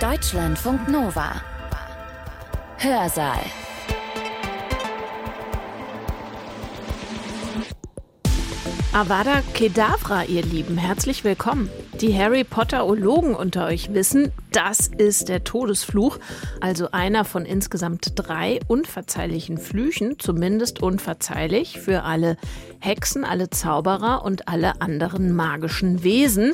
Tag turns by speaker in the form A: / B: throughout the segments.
A: Deutschlandfunk Nova. Hörsaal.
B: Avada Kedavra, ihr Lieben, herzlich willkommen. Die Harry Potter-Ologen unter euch wissen, das ist der Todesfluch, also einer von insgesamt drei unverzeihlichen Flüchen, zumindest unverzeihlich für alle Hexen, alle Zauberer und alle anderen magischen Wesen.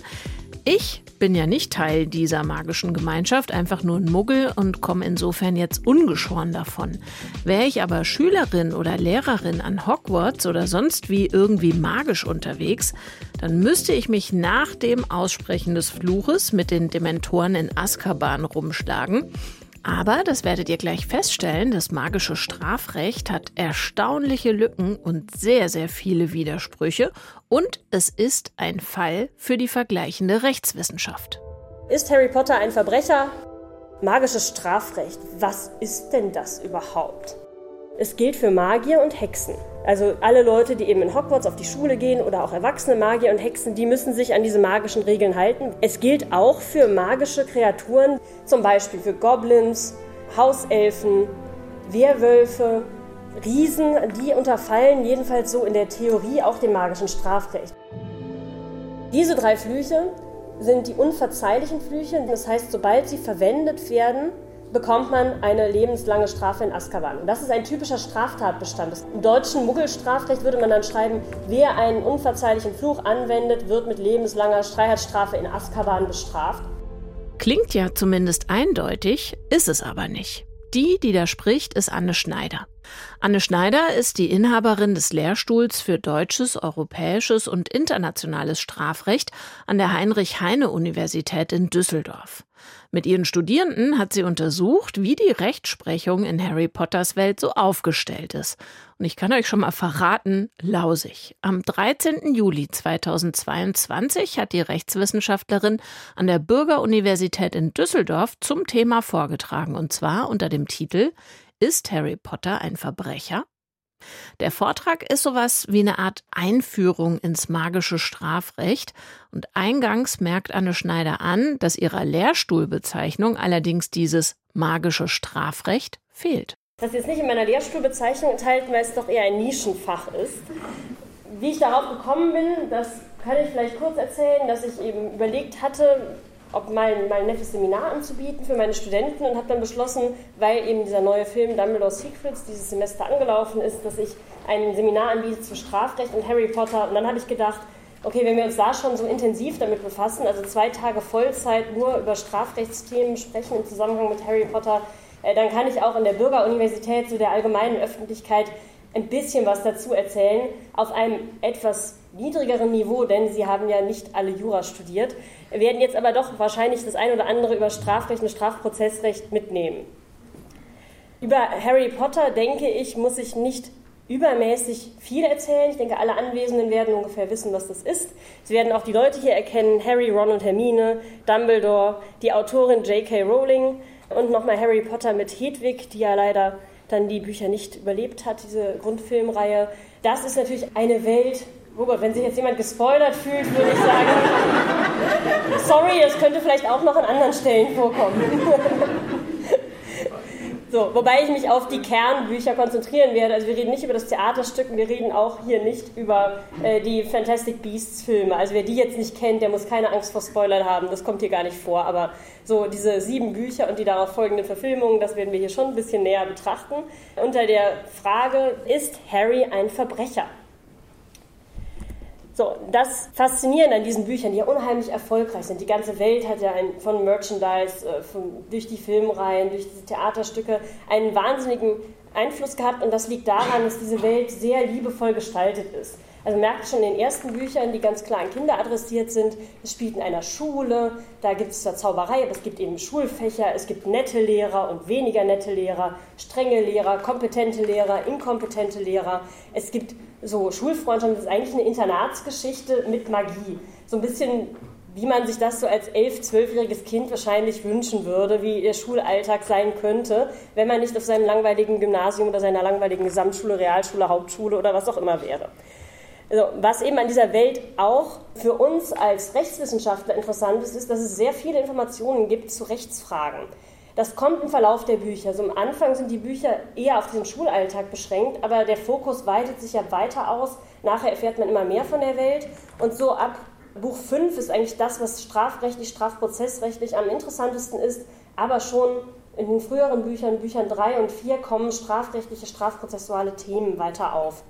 B: Ich bin ja nicht Teil dieser magischen Gemeinschaft, einfach nur ein Muggel und komme insofern jetzt ungeschoren davon. Wäre ich aber Schülerin oder Lehrerin an Hogwarts oder sonst wie irgendwie magisch unterwegs, dann müsste ich mich nach dem Aussprechen des Fluches mit den Dementoren in Azkaban rumschlagen aber, das werdet ihr gleich feststellen, das magische Strafrecht hat erstaunliche Lücken und sehr, sehr viele Widersprüche. Und es ist ein Fall für die vergleichende Rechtswissenschaft.
C: Ist Harry Potter ein Verbrecher? Magisches Strafrecht, was ist denn das überhaupt? Es gilt für Magier und Hexen. Also alle Leute, die eben in Hogwarts auf die Schule gehen oder auch erwachsene Magier und Hexen, die müssen sich an diese magischen Regeln halten. Es gilt auch für magische Kreaturen, zum Beispiel für Goblins, Hauselfen, Werwölfe, Riesen, die unterfallen jedenfalls so in der Theorie auch dem magischen Strafrecht. Diese drei Flüche sind die unverzeihlichen Flüche. Das heißt, sobald sie verwendet werden, bekommt man eine lebenslange Strafe in Azkaban. Und das ist ein typischer Straftatbestand. Im deutschen Muggelstrafrecht würde man dann schreiben, wer einen unverzeihlichen Fluch anwendet, wird mit lebenslanger Freiheitsstrafe in Azkaban bestraft.
B: Klingt ja zumindest eindeutig, ist es aber nicht. Die, die da spricht, ist Anne Schneider. Anne Schneider ist die Inhaberin des Lehrstuhls für deutsches, europäisches und internationales Strafrecht an der Heinrich-Heine-Universität in Düsseldorf. Mit ihren Studierenden hat sie untersucht, wie die Rechtsprechung in Harry Potters Welt so aufgestellt ist. Und ich kann euch schon mal verraten, lausig. Am 13. Juli 2022 hat die Rechtswissenschaftlerin an der Bürgeruniversität in Düsseldorf zum Thema vorgetragen, und zwar unter dem Titel ist Harry Potter ein Verbrecher? Der Vortrag ist sowas wie eine Art Einführung ins magische Strafrecht und eingangs merkt Anne Schneider an, dass ihrer Lehrstuhlbezeichnung allerdings dieses magische Strafrecht fehlt.
C: Das ist jetzt nicht in meiner Lehrstuhlbezeichnung enthalten, weil es doch eher ein Nischenfach ist. Wie ich darauf gekommen bin, das kann ich vielleicht kurz erzählen, dass ich eben überlegt hatte, ob mal, mal ein nettes Seminar anzubieten für meine Studenten und habe dann beschlossen, weil eben dieser neue Film Dumbledore Secrets dieses Semester angelaufen ist, dass ich ein Seminar anbiete zu Strafrecht und Harry Potter. Und dann habe ich gedacht, okay, wenn wir uns da schon so intensiv damit befassen, also zwei Tage Vollzeit nur über Strafrechtsthemen sprechen im Zusammenhang mit Harry Potter, äh, dann kann ich auch in der Bürgeruniversität so der allgemeinen Öffentlichkeit ein bisschen was dazu erzählen, auf einem etwas niedrigeren Niveau, denn Sie haben ja nicht alle Jura studiert, werden jetzt aber doch wahrscheinlich das eine oder andere über Strafrecht und Strafprozessrecht mitnehmen. Über Harry Potter, denke ich, muss ich nicht übermäßig viel erzählen. Ich denke, alle Anwesenden werden ungefähr wissen, was das ist. Sie werden auch die Leute hier erkennen, Harry, Ron und Hermine, Dumbledore, die Autorin J.K. Rowling und nochmal Harry Potter mit Hedwig, die ja leider dann die Bücher nicht überlebt hat, diese Grundfilmreihe. Das ist natürlich eine Welt, Robert, wenn sich jetzt jemand gespoilert fühlt, würde ich sagen, sorry, das könnte vielleicht auch noch an anderen Stellen vorkommen. So, wobei ich mich auf die Kernbücher konzentrieren werde. Also wir reden nicht über das Theaterstück und wir reden auch hier nicht über äh, die Fantastic Beasts Filme. Also wer die jetzt nicht kennt, der muss keine Angst vor Spoilern haben. Das kommt hier gar nicht vor. Aber so diese sieben Bücher und die darauf folgenden Verfilmungen, das werden wir hier schon ein bisschen näher betrachten. Unter der Frage, ist Harry ein Verbrecher? So, das Faszinierende an diesen Büchern, die ja unheimlich erfolgreich sind. Die ganze Welt hat ja ein, von Merchandise, äh, von, durch die Filmreihen, durch diese Theaterstücke einen wahnsinnigen Einfluss gehabt und das liegt daran, dass diese Welt sehr liebevoll gestaltet ist. Also merkt schon in den ersten Büchern, die ganz klar an Kinder adressiert sind, es spielt in einer Schule, da gibt es zwar Zauberei, aber es gibt eben Schulfächer, es gibt nette Lehrer und weniger nette Lehrer, strenge Lehrer, kompetente Lehrer, inkompetente Lehrer. Es gibt so Schulfreundschaft, das ist eigentlich eine Internatsgeschichte mit Magie. So ein bisschen wie man sich das so als elf-, zwölfjähriges Kind wahrscheinlich wünschen würde, wie ihr Schulalltag sein könnte, wenn man nicht auf seinem langweiligen Gymnasium oder seiner langweiligen Gesamtschule, Realschule, Hauptschule oder was auch immer wäre. Also, was eben an dieser Welt auch für uns als Rechtswissenschaftler interessant ist, ist, dass es sehr viele Informationen gibt zu Rechtsfragen. Das kommt im Verlauf der Bücher. Also am Anfang sind die Bücher eher auf den Schulalltag beschränkt, aber der Fokus weitet sich ja weiter aus. Nachher erfährt man immer mehr von der Welt. Und so ab Buch 5 ist eigentlich das, was strafrechtlich, strafprozessrechtlich am interessantesten ist. Aber schon in den früheren Büchern, Büchern 3 und 4, kommen strafrechtliche, strafprozessuale Themen weiter auf.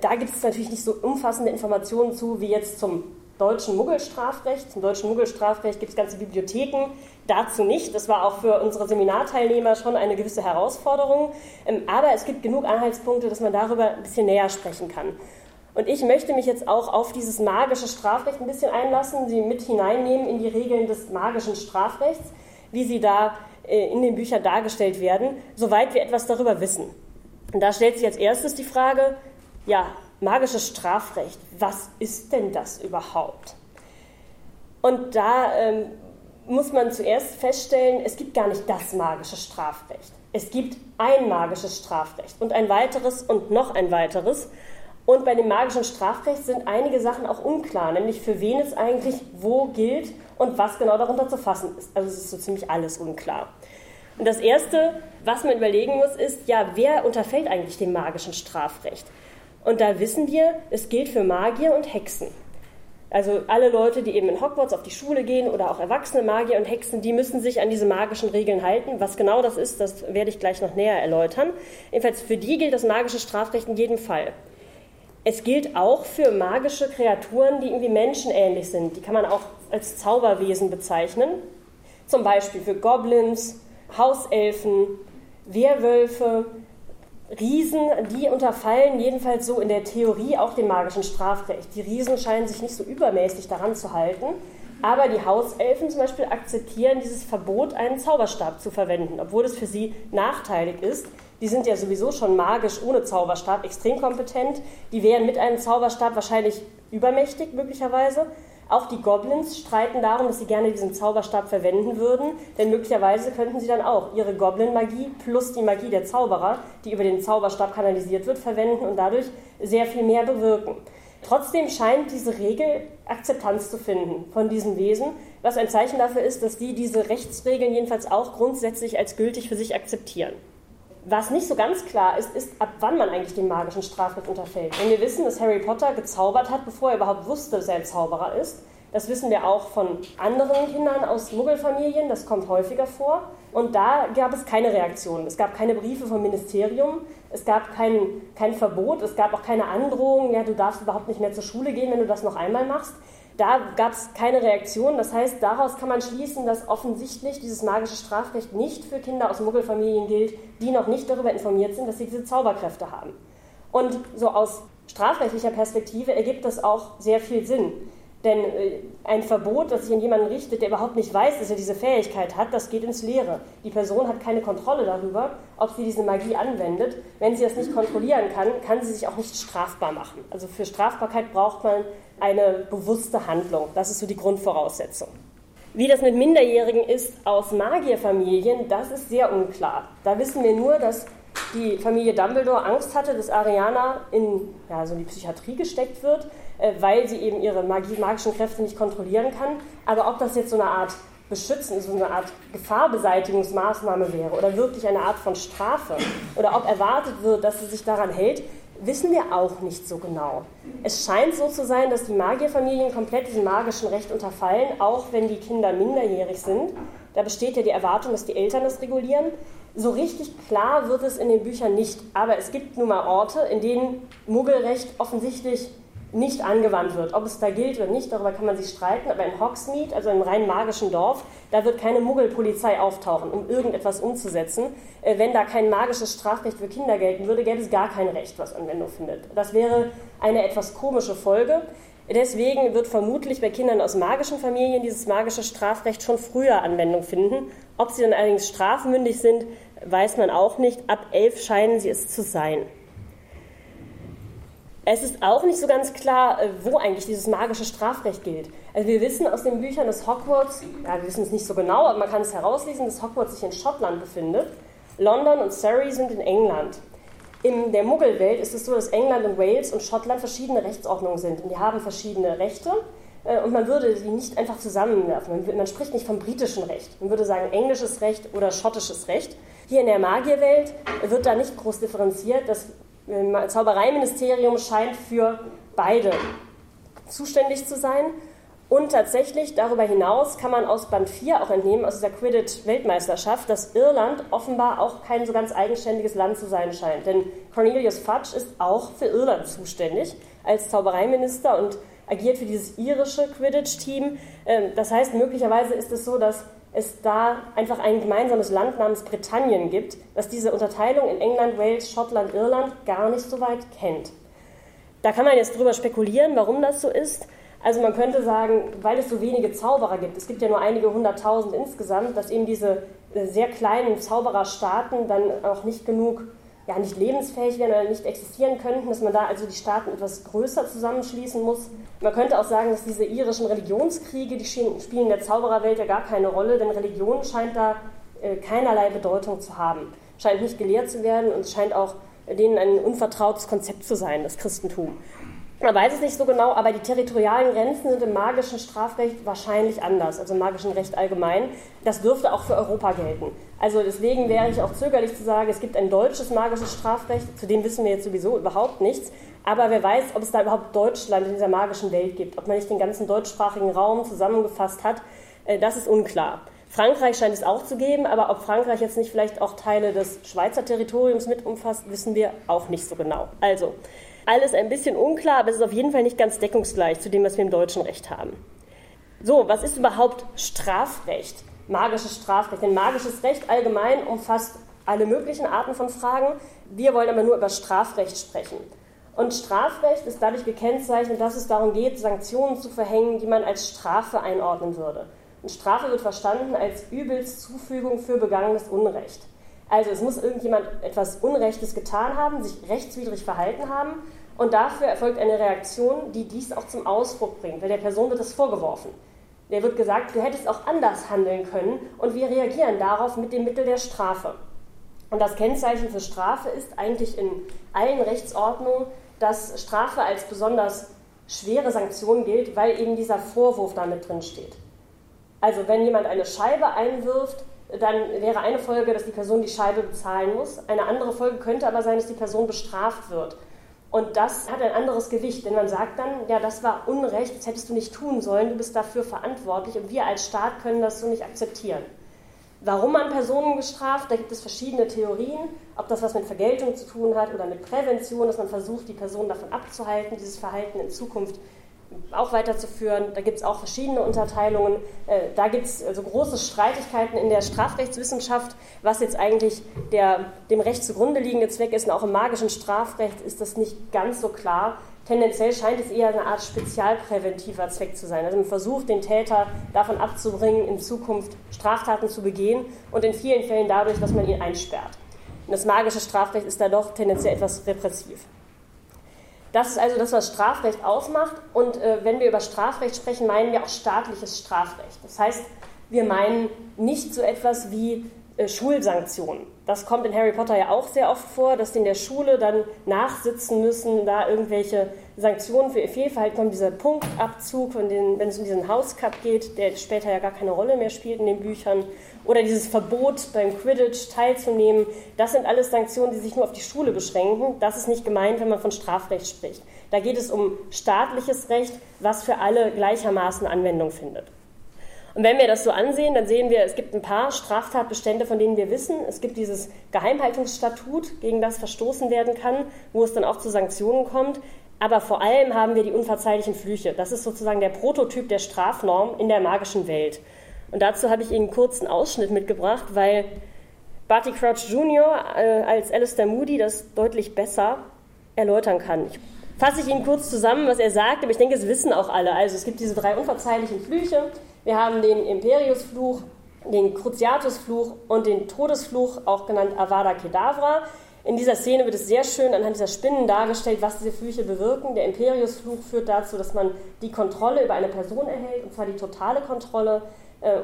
C: Da gibt es natürlich nicht so umfassende Informationen zu wie jetzt zum deutschen Muggelstrafrecht. Zum deutschen Muggelstrafrecht gibt es ganze Bibliotheken, dazu nicht. Das war auch für unsere Seminarteilnehmer schon eine gewisse Herausforderung. Ähm, aber es gibt genug Anhaltspunkte, dass man darüber ein bisschen näher sprechen kann. Und ich möchte mich jetzt auch auf dieses magische Strafrecht ein bisschen einlassen, sie mit hineinnehmen in die Regeln des magischen Strafrechts, wie sie da äh, in den Büchern dargestellt werden, soweit wir etwas darüber wissen. Und da stellt sich als erstes die Frage, ja, magisches Strafrecht, was ist denn das überhaupt? Und da ähm, muss man zuerst feststellen, es gibt gar nicht das magische Strafrecht. Es gibt ein magisches Strafrecht und ein weiteres und noch ein weiteres. Und bei dem magischen Strafrecht sind einige Sachen auch unklar, nämlich für wen es eigentlich wo gilt und was genau darunter zu fassen ist. Also es ist so ziemlich alles unklar. Und das Erste, was man überlegen muss, ist, ja, wer unterfällt eigentlich dem magischen Strafrecht? Und da wissen wir, es gilt für Magier und Hexen. Also alle Leute, die eben in Hogwarts auf die Schule gehen oder auch erwachsene Magier und Hexen, die müssen sich an diese magischen Regeln halten. Was genau das ist, das werde ich gleich noch näher erläutern. Jedenfalls für die gilt das magische Strafrecht in jedem Fall. Es gilt auch für magische Kreaturen, die irgendwie menschenähnlich sind. Die kann man auch als Zauberwesen bezeichnen. Zum Beispiel für Goblins, Hauselfen, Werwölfe, Riesen, die unterfallen jedenfalls so in der Theorie auch dem magischen Strafrecht. Die Riesen scheinen sich nicht so übermäßig daran zu halten, aber die Hauselfen zum Beispiel akzeptieren dieses Verbot, einen Zauberstab zu verwenden, obwohl es für sie nachteilig ist. Die sind ja sowieso schon magisch ohne Zauberstab extrem kompetent. Die wären mit einem Zauberstab wahrscheinlich übermächtig möglicherweise. Auch die Goblins streiten darum, dass sie gerne diesen Zauberstab verwenden würden, denn möglicherweise könnten sie dann auch ihre Goblin-Magie plus die Magie der Zauberer, die über den Zauberstab kanalisiert wird, verwenden und dadurch sehr viel mehr bewirken. Trotzdem scheint diese Regel Akzeptanz zu finden von diesen Wesen, was ein Zeichen dafür ist, dass die diese Rechtsregeln jedenfalls auch grundsätzlich als gültig für sich akzeptieren. Was nicht so ganz klar ist, ist, ab wann man eigentlich dem magischen Strafrecht unterfällt. Wenn wir wissen, dass Harry Potter gezaubert hat, bevor er überhaupt wusste, dass er ein Zauberer ist, das wissen wir auch von anderen Kindern aus Muggelfamilien, das kommt häufiger vor. Und da gab es keine Reaktion. Es gab keine Briefe vom Ministerium, es gab kein, kein Verbot, es gab auch keine Androhung, ja, du darfst überhaupt nicht mehr zur Schule gehen, wenn du das noch einmal machst. Da gab es keine Reaktion. Das heißt, daraus kann man schließen, dass offensichtlich dieses magische Strafrecht nicht für Kinder aus Muggelfamilien gilt, die noch nicht darüber informiert sind, dass sie diese Zauberkräfte haben. Und so aus strafrechtlicher Perspektive ergibt das auch sehr viel Sinn. Denn äh, ein Verbot, das sich an jemanden richtet, der überhaupt nicht weiß, dass er diese Fähigkeit hat, das geht ins Leere. Die Person hat keine Kontrolle darüber, ob sie diese Magie anwendet. Wenn sie das nicht kontrollieren kann, kann sie sich auch nicht strafbar machen. Also für Strafbarkeit braucht man eine bewusste Handlung. Das ist so die Grundvoraussetzung. Wie das mit Minderjährigen ist aus Magierfamilien, das ist sehr unklar. Da wissen wir nur, dass die Familie Dumbledore Angst hatte, dass Ariana in ja, so die Psychiatrie gesteckt wird, weil sie eben ihre Magie, magischen Kräfte nicht kontrollieren kann. Aber ob das jetzt so eine Art Beschützen, so eine Art Gefahrbeseitigungsmaßnahme wäre oder wirklich eine Art von Strafe oder ob erwartet wird, dass sie sich daran hält, wissen wir auch nicht so genau. Es scheint so zu sein, dass die Magierfamilien komplett diesem magischen Recht unterfallen, auch wenn die Kinder minderjährig sind. Da besteht ja die Erwartung, dass die Eltern das regulieren. So richtig klar wird es in den Büchern nicht, aber es gibt nun mal Orte, in denen Muggelrecht offensichtlich nicht angewandt wird. Ob es da gilt oder nicht, darüber kann man sich streiten, aber in Hogsmeade, also im rein magischen Dorf, da wird keine Muggelpolizei auftauchen, um irgendetwas umzusetzen. Äh, wenn da kein magisches Strafrecht für Kinder gelten würde, gäbe es gar kein Recht, was Anwendung findet. Das wäre eine etwas komische Folge. Deswegen wird vermutlich bei Kindern aus magischen Familien dieses magische Strafrecht schon früher Anwendung finden. Ob sie dann allerdings strafmündig sind, weiß man auch nicht. Ab elf scheinen sie es zu sein. Es ist auch nicht so ganz klar, äh, wo eigentlich dieses magische Strafrecht gilt. Also wir wissen aus den Büchern, dass Hogwarts, ja, wir wissen es nicht so genau, aber man kann es herauslesen, dass Hogwarts sich in Schottland befindet. London und Surrey sind in England. In der Muggelwelt ist es so, dass England und Wales und Schottland verschiedene Rechtsordnungen sind. Und die haben verschiedene Rechte. Äh, und man würde sie nicht einfach zusammenwerfen. Man, man spricht nicht vom britischen Recht. Man würde sagen englisches Recht oder schottisches Recht. Hier in der Magierwelt wird da nicht groß differenziert. Das Zaubereiministerium scheint für beide zuständig zu sein. Und tatsächlich, darüber hinaus kann man aus Band 4 auch entnehmen, aus dieser Quidditch-Weltmeisterschaft, dass Irland offenbar auch kein so ganz eigenständiges Land zu sein scheint. Denn Cornelius Fudge ist auch für Irland zuständig als Zaubereiminister und agiert für dieses irische Quidditch-Team. Ähm, das heißt, möglicherweise ist es so, dass es da einfach ein gemeinsames Land namens Britannien gibt, das diese Unterteilung in England, Wales, Schottland, Irland gar nicht so weit kennt. Da kann man jetzt drüber spekulieren, warum das so ist. Also man könnte sagen, weil es so wenige Zauberer gibt, es gibt ja nur einige hunderttausend insgesamt, dass eben diese sehr kleinen Zaubererstaaten dann auch nicht genug, ja nicht lebensfähig wären oder nicht existieren könnten, dass man da also die Staaten etwas größer zusammenschließen muss. Man könnte auch sagen, dass diese irischen Religionskriege, die spielen in der Zaubererwelt ja gar keine Rolle, denn Religion scheint da äh, keinerlei Bedeutung zu haben, scheint nicht gelehrt zu werden und scheint auch denen ein unvertrautes Konzept zu sein, das Christentum. Man weiß es nicht so genau, aber die territorialen Grenzen sind im magischen Strafrecht wahrscheinlich anders, also im magischen Recht allgemein. Das dürfte auch für Europa gelten. Also deswegen wäre ich auch zögerlich zu sagen, es gibt ein deutsches magisches Strafrecht, zu dem wissen wir jetzt sowieso überhaupt nichts. Aber wer weiß, ob es da überhaupt Deutschland in dieser magischen Welt gibt, ob man nicht den ganzen deutschsprachigen Raum zusammengefasst hat, äh, das ist unklar. Frankreich scheint es auch zu geben, aber ob Frankreich jetzt nicht vielleicht auch Teile des Schweizer Territoriums mit umfasst, wissen wir auch nicht so genau. Also, alles ein bisschen unklar, aber es ist auf jeden Fall nicht ganz deckungsgleich zu dem, was wir im deutschen Recht haben. So, was ist überhaupt Strafrecht? Magisches Strafrecht. Denn magisches Recht allgemein umfasst alle möglichen Arten von Fragen. Wir wollen aber nur über Strafrecht sprechen. Und Strafrecht ist dadurch gekennzeichnet, dass es darum geht, Sanktionen zu verhängen, die man als Strafe einordnen würde. Und Strafe wird verstanden als übelst Zufügung für begangenes Unrecht. Also es muss irgendjemand etwas Unrechtes getan haben, sich rechtswidrig verhalten haben und dafür erfolgt eine Reaktion, die dies auch zum Ausdruck bringt, weil der Person wird es vorgeworfen. Der wird gesagt, du hättest auch anders handeln können und wir reagieren darauf mit dem Mittel der Strafe. Und das Kennzeichen für Strafe ist eigentlich in allen Rechtsordnungen, dass Strafe als besonders schwere Sanktion gilt, weil eben dieser Vorwurf damit drin steht. Also wenn jemand eine Scheibe einwirft, dann wäre eine Folge, dass die Person die Scheibe bezahlen muss. Eine andere Folge könnte aber sein, dass die Person bestraft wird. Und das hat ein anderes Gewicht, denn man sagt dann, ja, das war Unrecht, das hättest du nicht tun sollen, du bist dafür verantwortlich und wir als Staat können das so nicht akzeptieren. Warum man Personen bestraft, da gibt es verschiedene Theorien, ob das was mit Vergeltung zu tun hat oder mit Prävention, dass man versucht, die Person davon abzuhalten, dieses Verhalten in Zukunft auch weiterzuführen. Da gibt es auch verschiedene Unterteilungen. Äh, da gibt es also große Streitigkeiten in der Strafrechtswissenschaft, was jetzt eigentlich der, dem Recht zugrunde liegende Zweck ist. Und auch im magischen Strafrecht ist das nicht ganz so klar. Tendenziell scheint es eher eine Art spezialpräventiver Zweck zu sein. Also man versucht, den Täter davon abzubringen, in Zukunft Straftaten zu begehen und in vielen Fällen dadurch, dass man ihn einsperrt. Und das magische Strafrecht ist da doch tendenziell etwas repressiv. Das ist also das, was Strafrecht ausmacht. Und äh, wenn wir über Strafrecht sprechen, meinen wir auch staatliches Strafrecht. Das heißt, wir meinen nicht so etwas wie äh, Schulsanktionen. Das kommt in Harry Potter ja auch sehr oft vor, dass die in der Schule dann nachsitzen müssen, da irgendwelche Sanktionen für ihr Fehlverhalten kommen. Dieser Punktabzug, von den, wenn es um diesen Hauscup geht, der später ja gar keine Rolle mehr spielt in den Büchern, oder dieses Verbot beim Quidditch teilzunehmen, das sind alles Sanktionen, die sich nur auf die Schule beschränken. Das ist nicht gemeint, wenn man von Strafrecht spricht. Da geht es um staatliches Recht, was für alle gleichermaßen Anwendung findet. Und wenn wir das so ansehen, dann sehen wir, es gibt ein paar Straftatbestände, von denen wir wissen. Es gibt dieses Geheimhaltungsstatut, gegen das verstoßen werden kann, wo es dann auch zu Sanktionen kommt. Aber vor allem haben wir die unverzeihlichen Flüche. Das ist sozusagen der Prototyp der Strafnorm in der magischen Welt. Und dazu habe ich Ihnen einen kurzen Ausschnitt mitgebracht, weil Barty Crouch Jr. Äh, als Alistair Moody das deutlich besser erläutern kann. Ich fasse ich Ihnen kurz zusammen, was er sagt, aber ich denke, es wissen auch alle. Also es gibt diese drei unverzeihlichen Flüche. Wir haben den Imperius-Fluch, den Cruciatus-Fluch und den Todesfluch, auch genannt Avada Kedavra. In dieser Szene wird es sehr schön anhand dieser Spinnen dargestellt, was diese Flüche bewirken. Der Imperius-Fluch führt dazu, dass man die Kontrolle über eine Person erhält, und zwar die totale Kontrolle,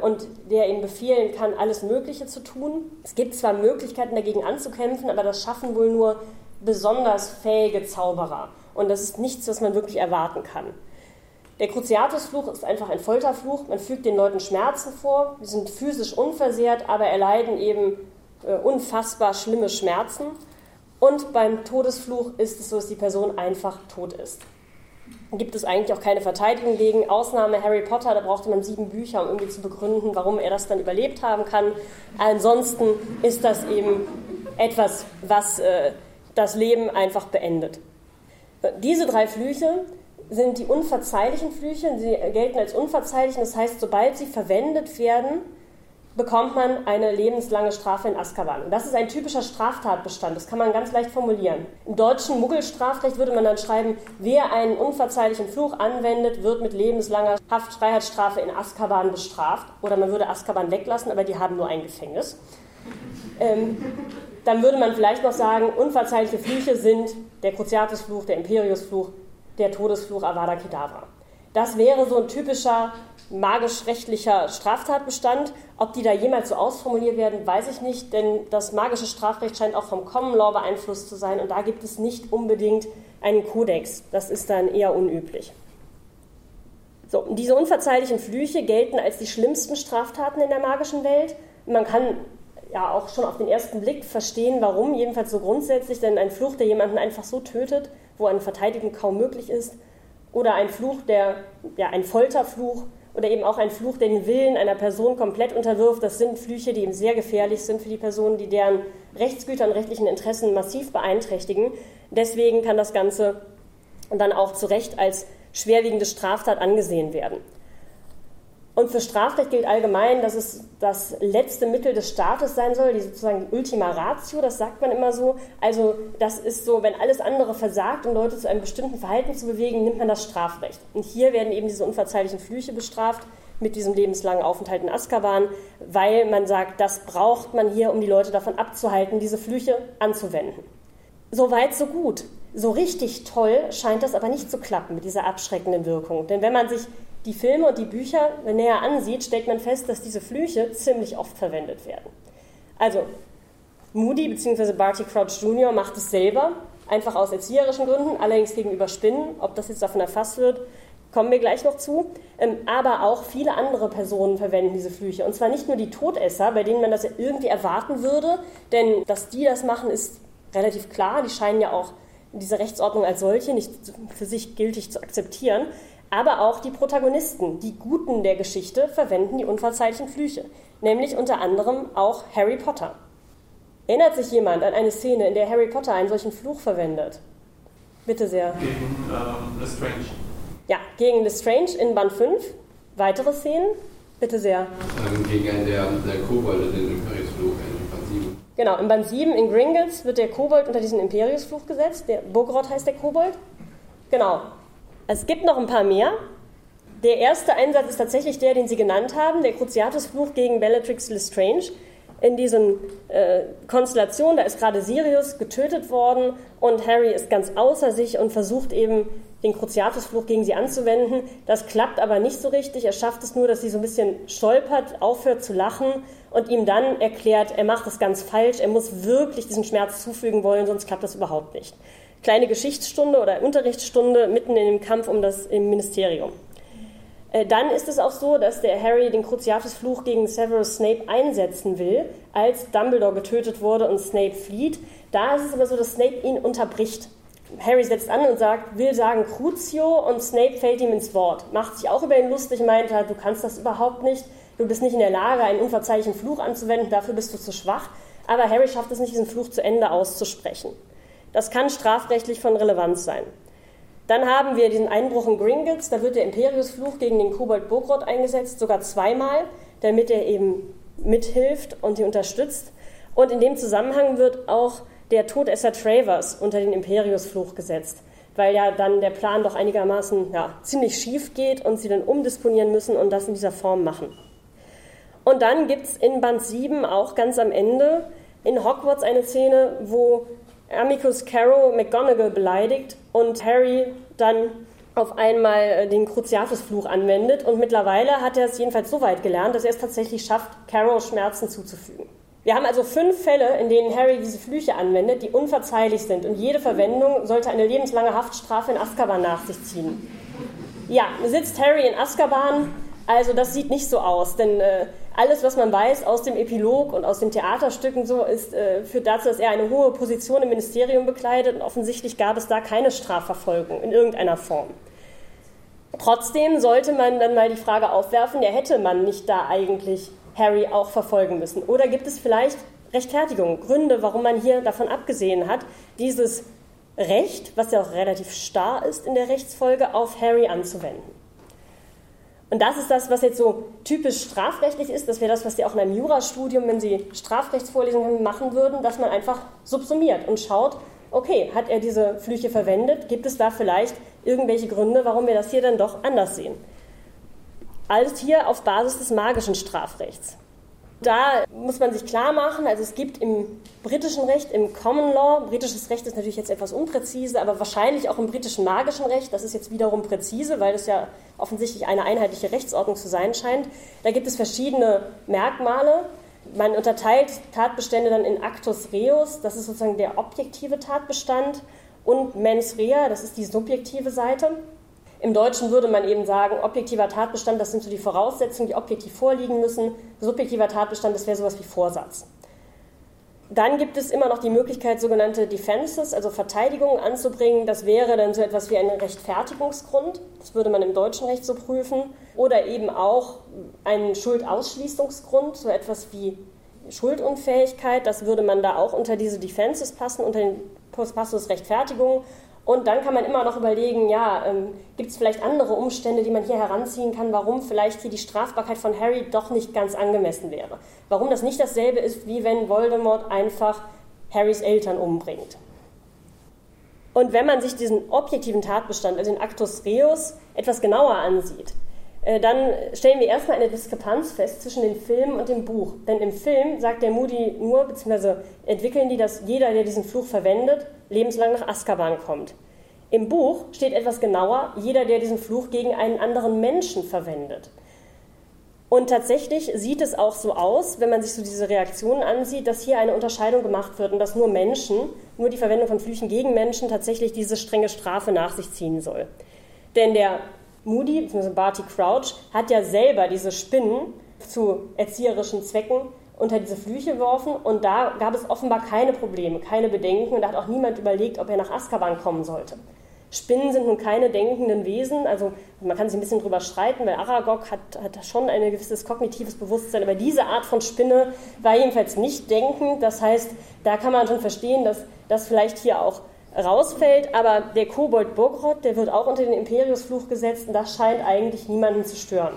C: und der ihm befehlen kann, alles Mögliche zu tun. Es gibt zwar Möglichkeiten dagegen anzukämpfen, aber das schaffen wohl nur besonders fähige Zauberer. Und das ist nichts, was man wirklich erwarten kann. Der Cruciatus-Fluch ist einfach ein Folterfluch. Man fügt den Leuten Schmerzen vor. Sie sind physisch unversehrt, aber erleiden eben äh, unfassbar schlimme Schmerzen. Und beim Todesfluch ist es so, dass die Person einfach tot ist. Gibt es eigentlich auch keine Verteidigung gegen. Ausnahme Harry Potter, da brauchte man sieben Bücher, um irgendwie zu begründen, warum er das dann überlebt haben kann. Ansonsten ist das eben etwas, was äh, das Leben einfach beendet. Diese drei Flüche sind die unverzeihlichen Flüche. Sie gelten als unverzeihlich. Das heißt, sobald sie verwendet werden, bekommt man eine lebenslange Strafe in Azkaban. Und das ist ein typischer Straftatbestand, das kann man ganz leicht formulieren. Im deutschen Muggelstrafrecht würde man dann schreiben, wer einen unverzeihlichen Fluch anwendet, wird mit lebenslanger Haftfreiheitsstrafe in Azkaban bestraft. Oder man würde Azkaban weglassen, aber die haben nur ein Gefängnis. Ähm, dann würde man vielleicht noch sagen, unverzeihliche Flüche sind der Cruciatusfluch, der Imperiusfluch, der Todesfluch Avada Kedavra. Das wäre so ein typischer magisch-rechtlicher Straftatbestand. Ob die da jemals so ausformuliert werden, weiß ich nicht, denn das magische Strafrecht scheint auch vom Common Law beeinflusst zu sein und da gibt es nicht unbedingt einen Kodex. Das ist dann eher unüblich. So, diese unverzeihlichen Flüche gelten als die schlimmsten Straftaten in der magischen Welt. Man kann ja auch schon auf den ersten Blick verstehen, warum, jedenfalls so grundsätzlich, denn ein Fluch, der jemanden einfach so tötet, wo eine Verteidigung kaum möglich ist, oder ein Fluch, der, ja, ein Folterfluch, oder eben auch ein Fluch, der den Willen einer Person komplett unterwirft. Das sind Flüche, die eben sehr gefährlich sind für die Person, die deren Rechtsgüter und rechtlichen Interessen massiv beeinträchtigen. Deswegen kann das Ganze dann auch zu Recht als schwerwiegende Straftat angesehen werden. Und für Strafrecht gilt allgemein, dass es das letzte Mittel des Staates sein soll, die sozusagen Ultima Ratio, das sagt man immer so. Also das ist so, wenn alles andere versagt, um Leute zu einem bestimmten Verhalten zu bewegen, nimmt man das Strafrecht. Und hier werden eben diese unverzeihlichen Flüche bestraft mit diesem lebenslangen Aufenthalt in Azkaban, weil man sagt, das braucht man hier, um die Leute davon abzuhalten, diese Flüche anzuwenden. So weit, so gut. So richtig toll scheint das aber nicht zu klappen mit dieser abschreckenden Wirkung. Denn wenn man sich die Filme und die Bücher näher ansieht, stellt man fest, dass diese Flüche ziemlich oft verwendet werden. Also Moody bzw. Barty Crouch Jr. macht es selber, einfach aus erzieherischen Gründen, allerdings gegenüber Spinnen. Ob das jetzt davon erfasst wird, kommen wir gleich noch zu. Ähm, aber auch viele andere Personen verwenden diese Flüche. Und zwar nicht nur die Todesser, bei denen man das irgendwie erwarten würde, denn dass die das machen, ist relativ klar. Die scheinen ja auch diese Rechtsordnung als solche nicht für sich gültig zu akzeptieren. Aber auch die Protagonisten, die Guten der Geschichte, verwenden die unverzeihlichen Flüche, nämlich unter anderem auch Harry Potter. Erinnert sich jemand an eine Szene, in der Harry Potter einen solchen Fluch verwendet? Bitte sehr.
D: Gegen ähm, Lestrange.
C: Ja, gegen Lestrange in Band 5. Weitere Szenen? Bitte sehr.
E: Ähm, gegen einen der, der Kobolde, den Imperiusfluch in Band 7.
C: Genau, in Band 7 in Gringotts wird der Kobold unter diesen Imperiusfluch gesetzt. Der Bogrod heißt der Kobold. Genau, es gibt noch ein paar mehr. Der erste Einsatz ist tatsächlich der, den Sie genannt haben, der Cruciatus-Fluch gegen Bellatrix Lestrange. In diesen äh, Konstellationen, da ist gerade Sirius getötet worden und Harry ist ganz außer sich und versucht eben den Cruciatus-Fluch gegen sie anzuwenden. Das klappt aber nicht so richtig. Er schafft es nur, dass sie so ein bisschen stolpert, aufhört zu lachen und ihm dann erklärt, er macht das ganz falsch, er muss wirklich diesen Schmerz zufügen wollen, sonst klappt das überhaupt nicht kleine Geschichtsstunde oder Unterrichtsstunde mitten in dem Kampf um das im Ministerium. Äh, dann ist es auch so, dass der Harry den Cruciatus-Fluch gegen Severus Snape einsetzen will, als Dumbledore getötet wurde und Snape flieht. Da ist es aber so, dass Snape ihn unterbricht. Harry setzt an und sagt, will sagen Crucio und Snape fällt ihm ins Wort. Macht sich auch über ihn lustig, meint er, du kannst das überhaupt nicht, du bist nicht in der Lage, einen unverzeihlichen Fluch anzuwenden, dafür bist du zu schwach. Aber Harry schafft es nicht, diesen Fluch zu Ende auszusprechen. Das kann strafrechtlich von Relevanz sein. Dann haben wir diesen Einbruch in Gringotts, da wird der Imperiusfluch gegen den Kobold Bogrod eingesetzt, sogar zweimal, damit er eben mithilft und sie unterstützt. Und in dem Zusammenhang wird auch der Todesser Travers unter den Imperiusfluch gesetzt, weil ja dann der Plan doch einigermaßen ja, ziemlich schief geht und sie dann umdisponieren müssen und das in dieser Form machen. Und dann gibt es in Band 7 auch ganz am Ende in Hogwarts eine Szene, wo Amicus Carrow McGonagall beleidigt und Harry dann auf einmal äh, den Cruciatus-Fluch anwendet. Und mittlerweile hat er es jedenfalls so weit gelernt, dass er es tatsächlich schafft, Carrow Schmerzen zuzufügen. Wir haben also fünf Fälle, in denen Harry diese Flüche anwendet, die unverzeihlich sind. Und jede Verwendung sollte eine lebenslange Haftstrafe in Azkaban nach sich ziehen. Ja, sitzt Harry in Azkaban. Also das sieht nicht so aus, denn äh, alles, was man weiß aus dem Epilog und aus den Theaterstücken so, ist, äh, führt dazu, dass er eine hohe Position im Ministerium bekleidet und offensichtlich gab es da keine Strafverfolgung in irgendeiner Form. Trotzdem sollte man dann mal die Frage aufwerfen, ja hätte man nicht da eigentlich Harry auch verfolgen müssen? Oder gibt es vielleicht Rechtfertigungen, Gründe, warum man hier davon abgesehen hat, dieses Recht, was ja auch relativ starr ist in der Rechtsfolge, auf Harry anzuwenden? Und das ist das, was jetzt so typisch strafrechtlich ist. Das wäre das, was Sie auch in einem Jurastudium, wenn Sie Strafrechtsvorlesungen machen würden, dass man einfach subsumiert und schaut, okay, hat er diese Flüche verwendet? Gibt es da vielleicht irgendwelche Gründe, warum wir das hier dann doch anders sehen? Alles hier auf Basis des magischen Strafrechts. Da muss man sich klar machen, also es gibt im britischen Recht, im Common Law, britisches Recht ist natürlich jetzt etwas unpräzise, aber wahrscheinlich auch im britischen magischen Recht, das ist jetzt wiederum präzise, weil es ja offensichtlich eine einheitliche Rechtsordnung zu sein scheint. Da gibt es verschiedene Merkmale. Man unterteilt Tatbestände dann in Actus Reus, das ist sozusagen der objektive Tatbestand, und Mens Rea, das ist die subjektive Seite. Im Deutschen würde man eben sagen, objektiver Tatbestand, das sind so die Voraussetzungen, die objektiv vorliegen müssen. Subjektiver Tatbestand, das wäre sowas wie Vorsatz. Dann gibt es immer noch die Möglichkeit, sogenannte Defenses, also Verteidigungen anzubringen. Das wäre dann so etwas wie ein Rechtfertigungsgrund. Das würde man im deutschen Recht so prüfen. Oder eben auch einen Schuldausschließungsgrund, so etwas wie Schuldunfähigkeit. Das würde man da auch unter diese Defenses passen, unter den Passus Rechtfertigung. Und dann kann man immer noch überlegen, ja, ähm, gibt es vielleicht andere Umstände, die man hier heranziehen kann, warum vielleicht hier die Strafbarkeit von Harry doch nicht ganz angemessen wäre. Warum das nicht dasselbe ist, wie wenn Voldemort einfach Harrys Eltern umbringt. Und wenn man sich diesen objektiven Tatbestand, also den Actus Reus, etwas genauer ansieht, dann stellen wir erstmal eine Diskrepanz fest zwischen dem Film und dem Buch. Denn im Film sagt der Moody nur, beziehungsweise entwickeln die, dass jeder, der diesen Fluch verwendet, lebenslang nach Azkaban kommt. Im Buch steht etwas genauer, jeder, der diesen Fluch gegen einen anderen Menschen verwendet. Und tatsächlich sieht es auch so aus, wenn man sich so diese Reaktionen ansieht, dass hier eine Unterscheidung gemacht wird und dass nur Menschen, nur die Verwendung von Flüchen gegen Menschen tatsächlich diese strenge Strafe nach sich ziehen soll. Denn der Moody, bzw. Barty Crouch, hat ja selber diese Spinnen zu erzieherischen Zwecken unter diese Flüche geworfen und da gab es offenbar keine Probleme, keine Bedenken und da hat auch niemand überlegt, ob er nach Azkaban kommen sollte. Spinnen sind nun keine denkenden Wesen, also man kann sich ein bisschen drüber streiten, weil Aragog hat, hat schon ein gewisses kognitives Bewusstsein, aber diese Art von Spinne war jedenfalls nicht denkend. Das heißt, da kann man schon verstehen, dass das vielleicht hier auch rausfällt, aber der Kobold Bogrod, der wird auch unter den Imperiusfluch gesetzt und das scheint eigentlich niemanden zu stören.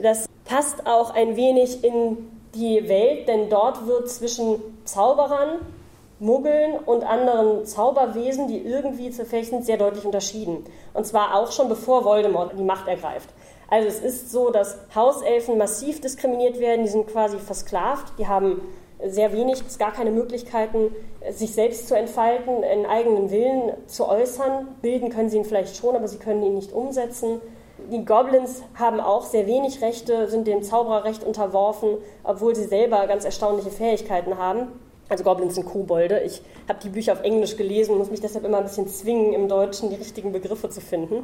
C: Das passt auch ein wenig in die Welt, denn dort wird zwischen Zauberern, Muggeln und anderen Zauberwesen, die irgendwie zu fechten, sehr deutlich unterschieden. Und zwar auch schon bevor Voldemort die Macht ergreift. Also es ist so, dass Hauselfen massiv diskriminiert werden, die sind quasi versklavt, die haben sehr wenig gar keine Möglichkeiten, sich selbst zu entfalten, einen eigenen Willen zu äußern. Bilden können sie ihn vielleicht schon, aber sie können ihn nicht umsetzen. Die Goblins haben auch sehr wenig Rechte, sind dem Zaubererrecht unterworfen, obwohl sie selber ganz erstaunliche Fähigkeiten haben. Also Goblins sind Kobolde. Ich habe die Bücher auf Englisch gelesen und muss mich deshalb immer ein bisschen zwingen, im Deutschen die richtigen Begriffe zu finden.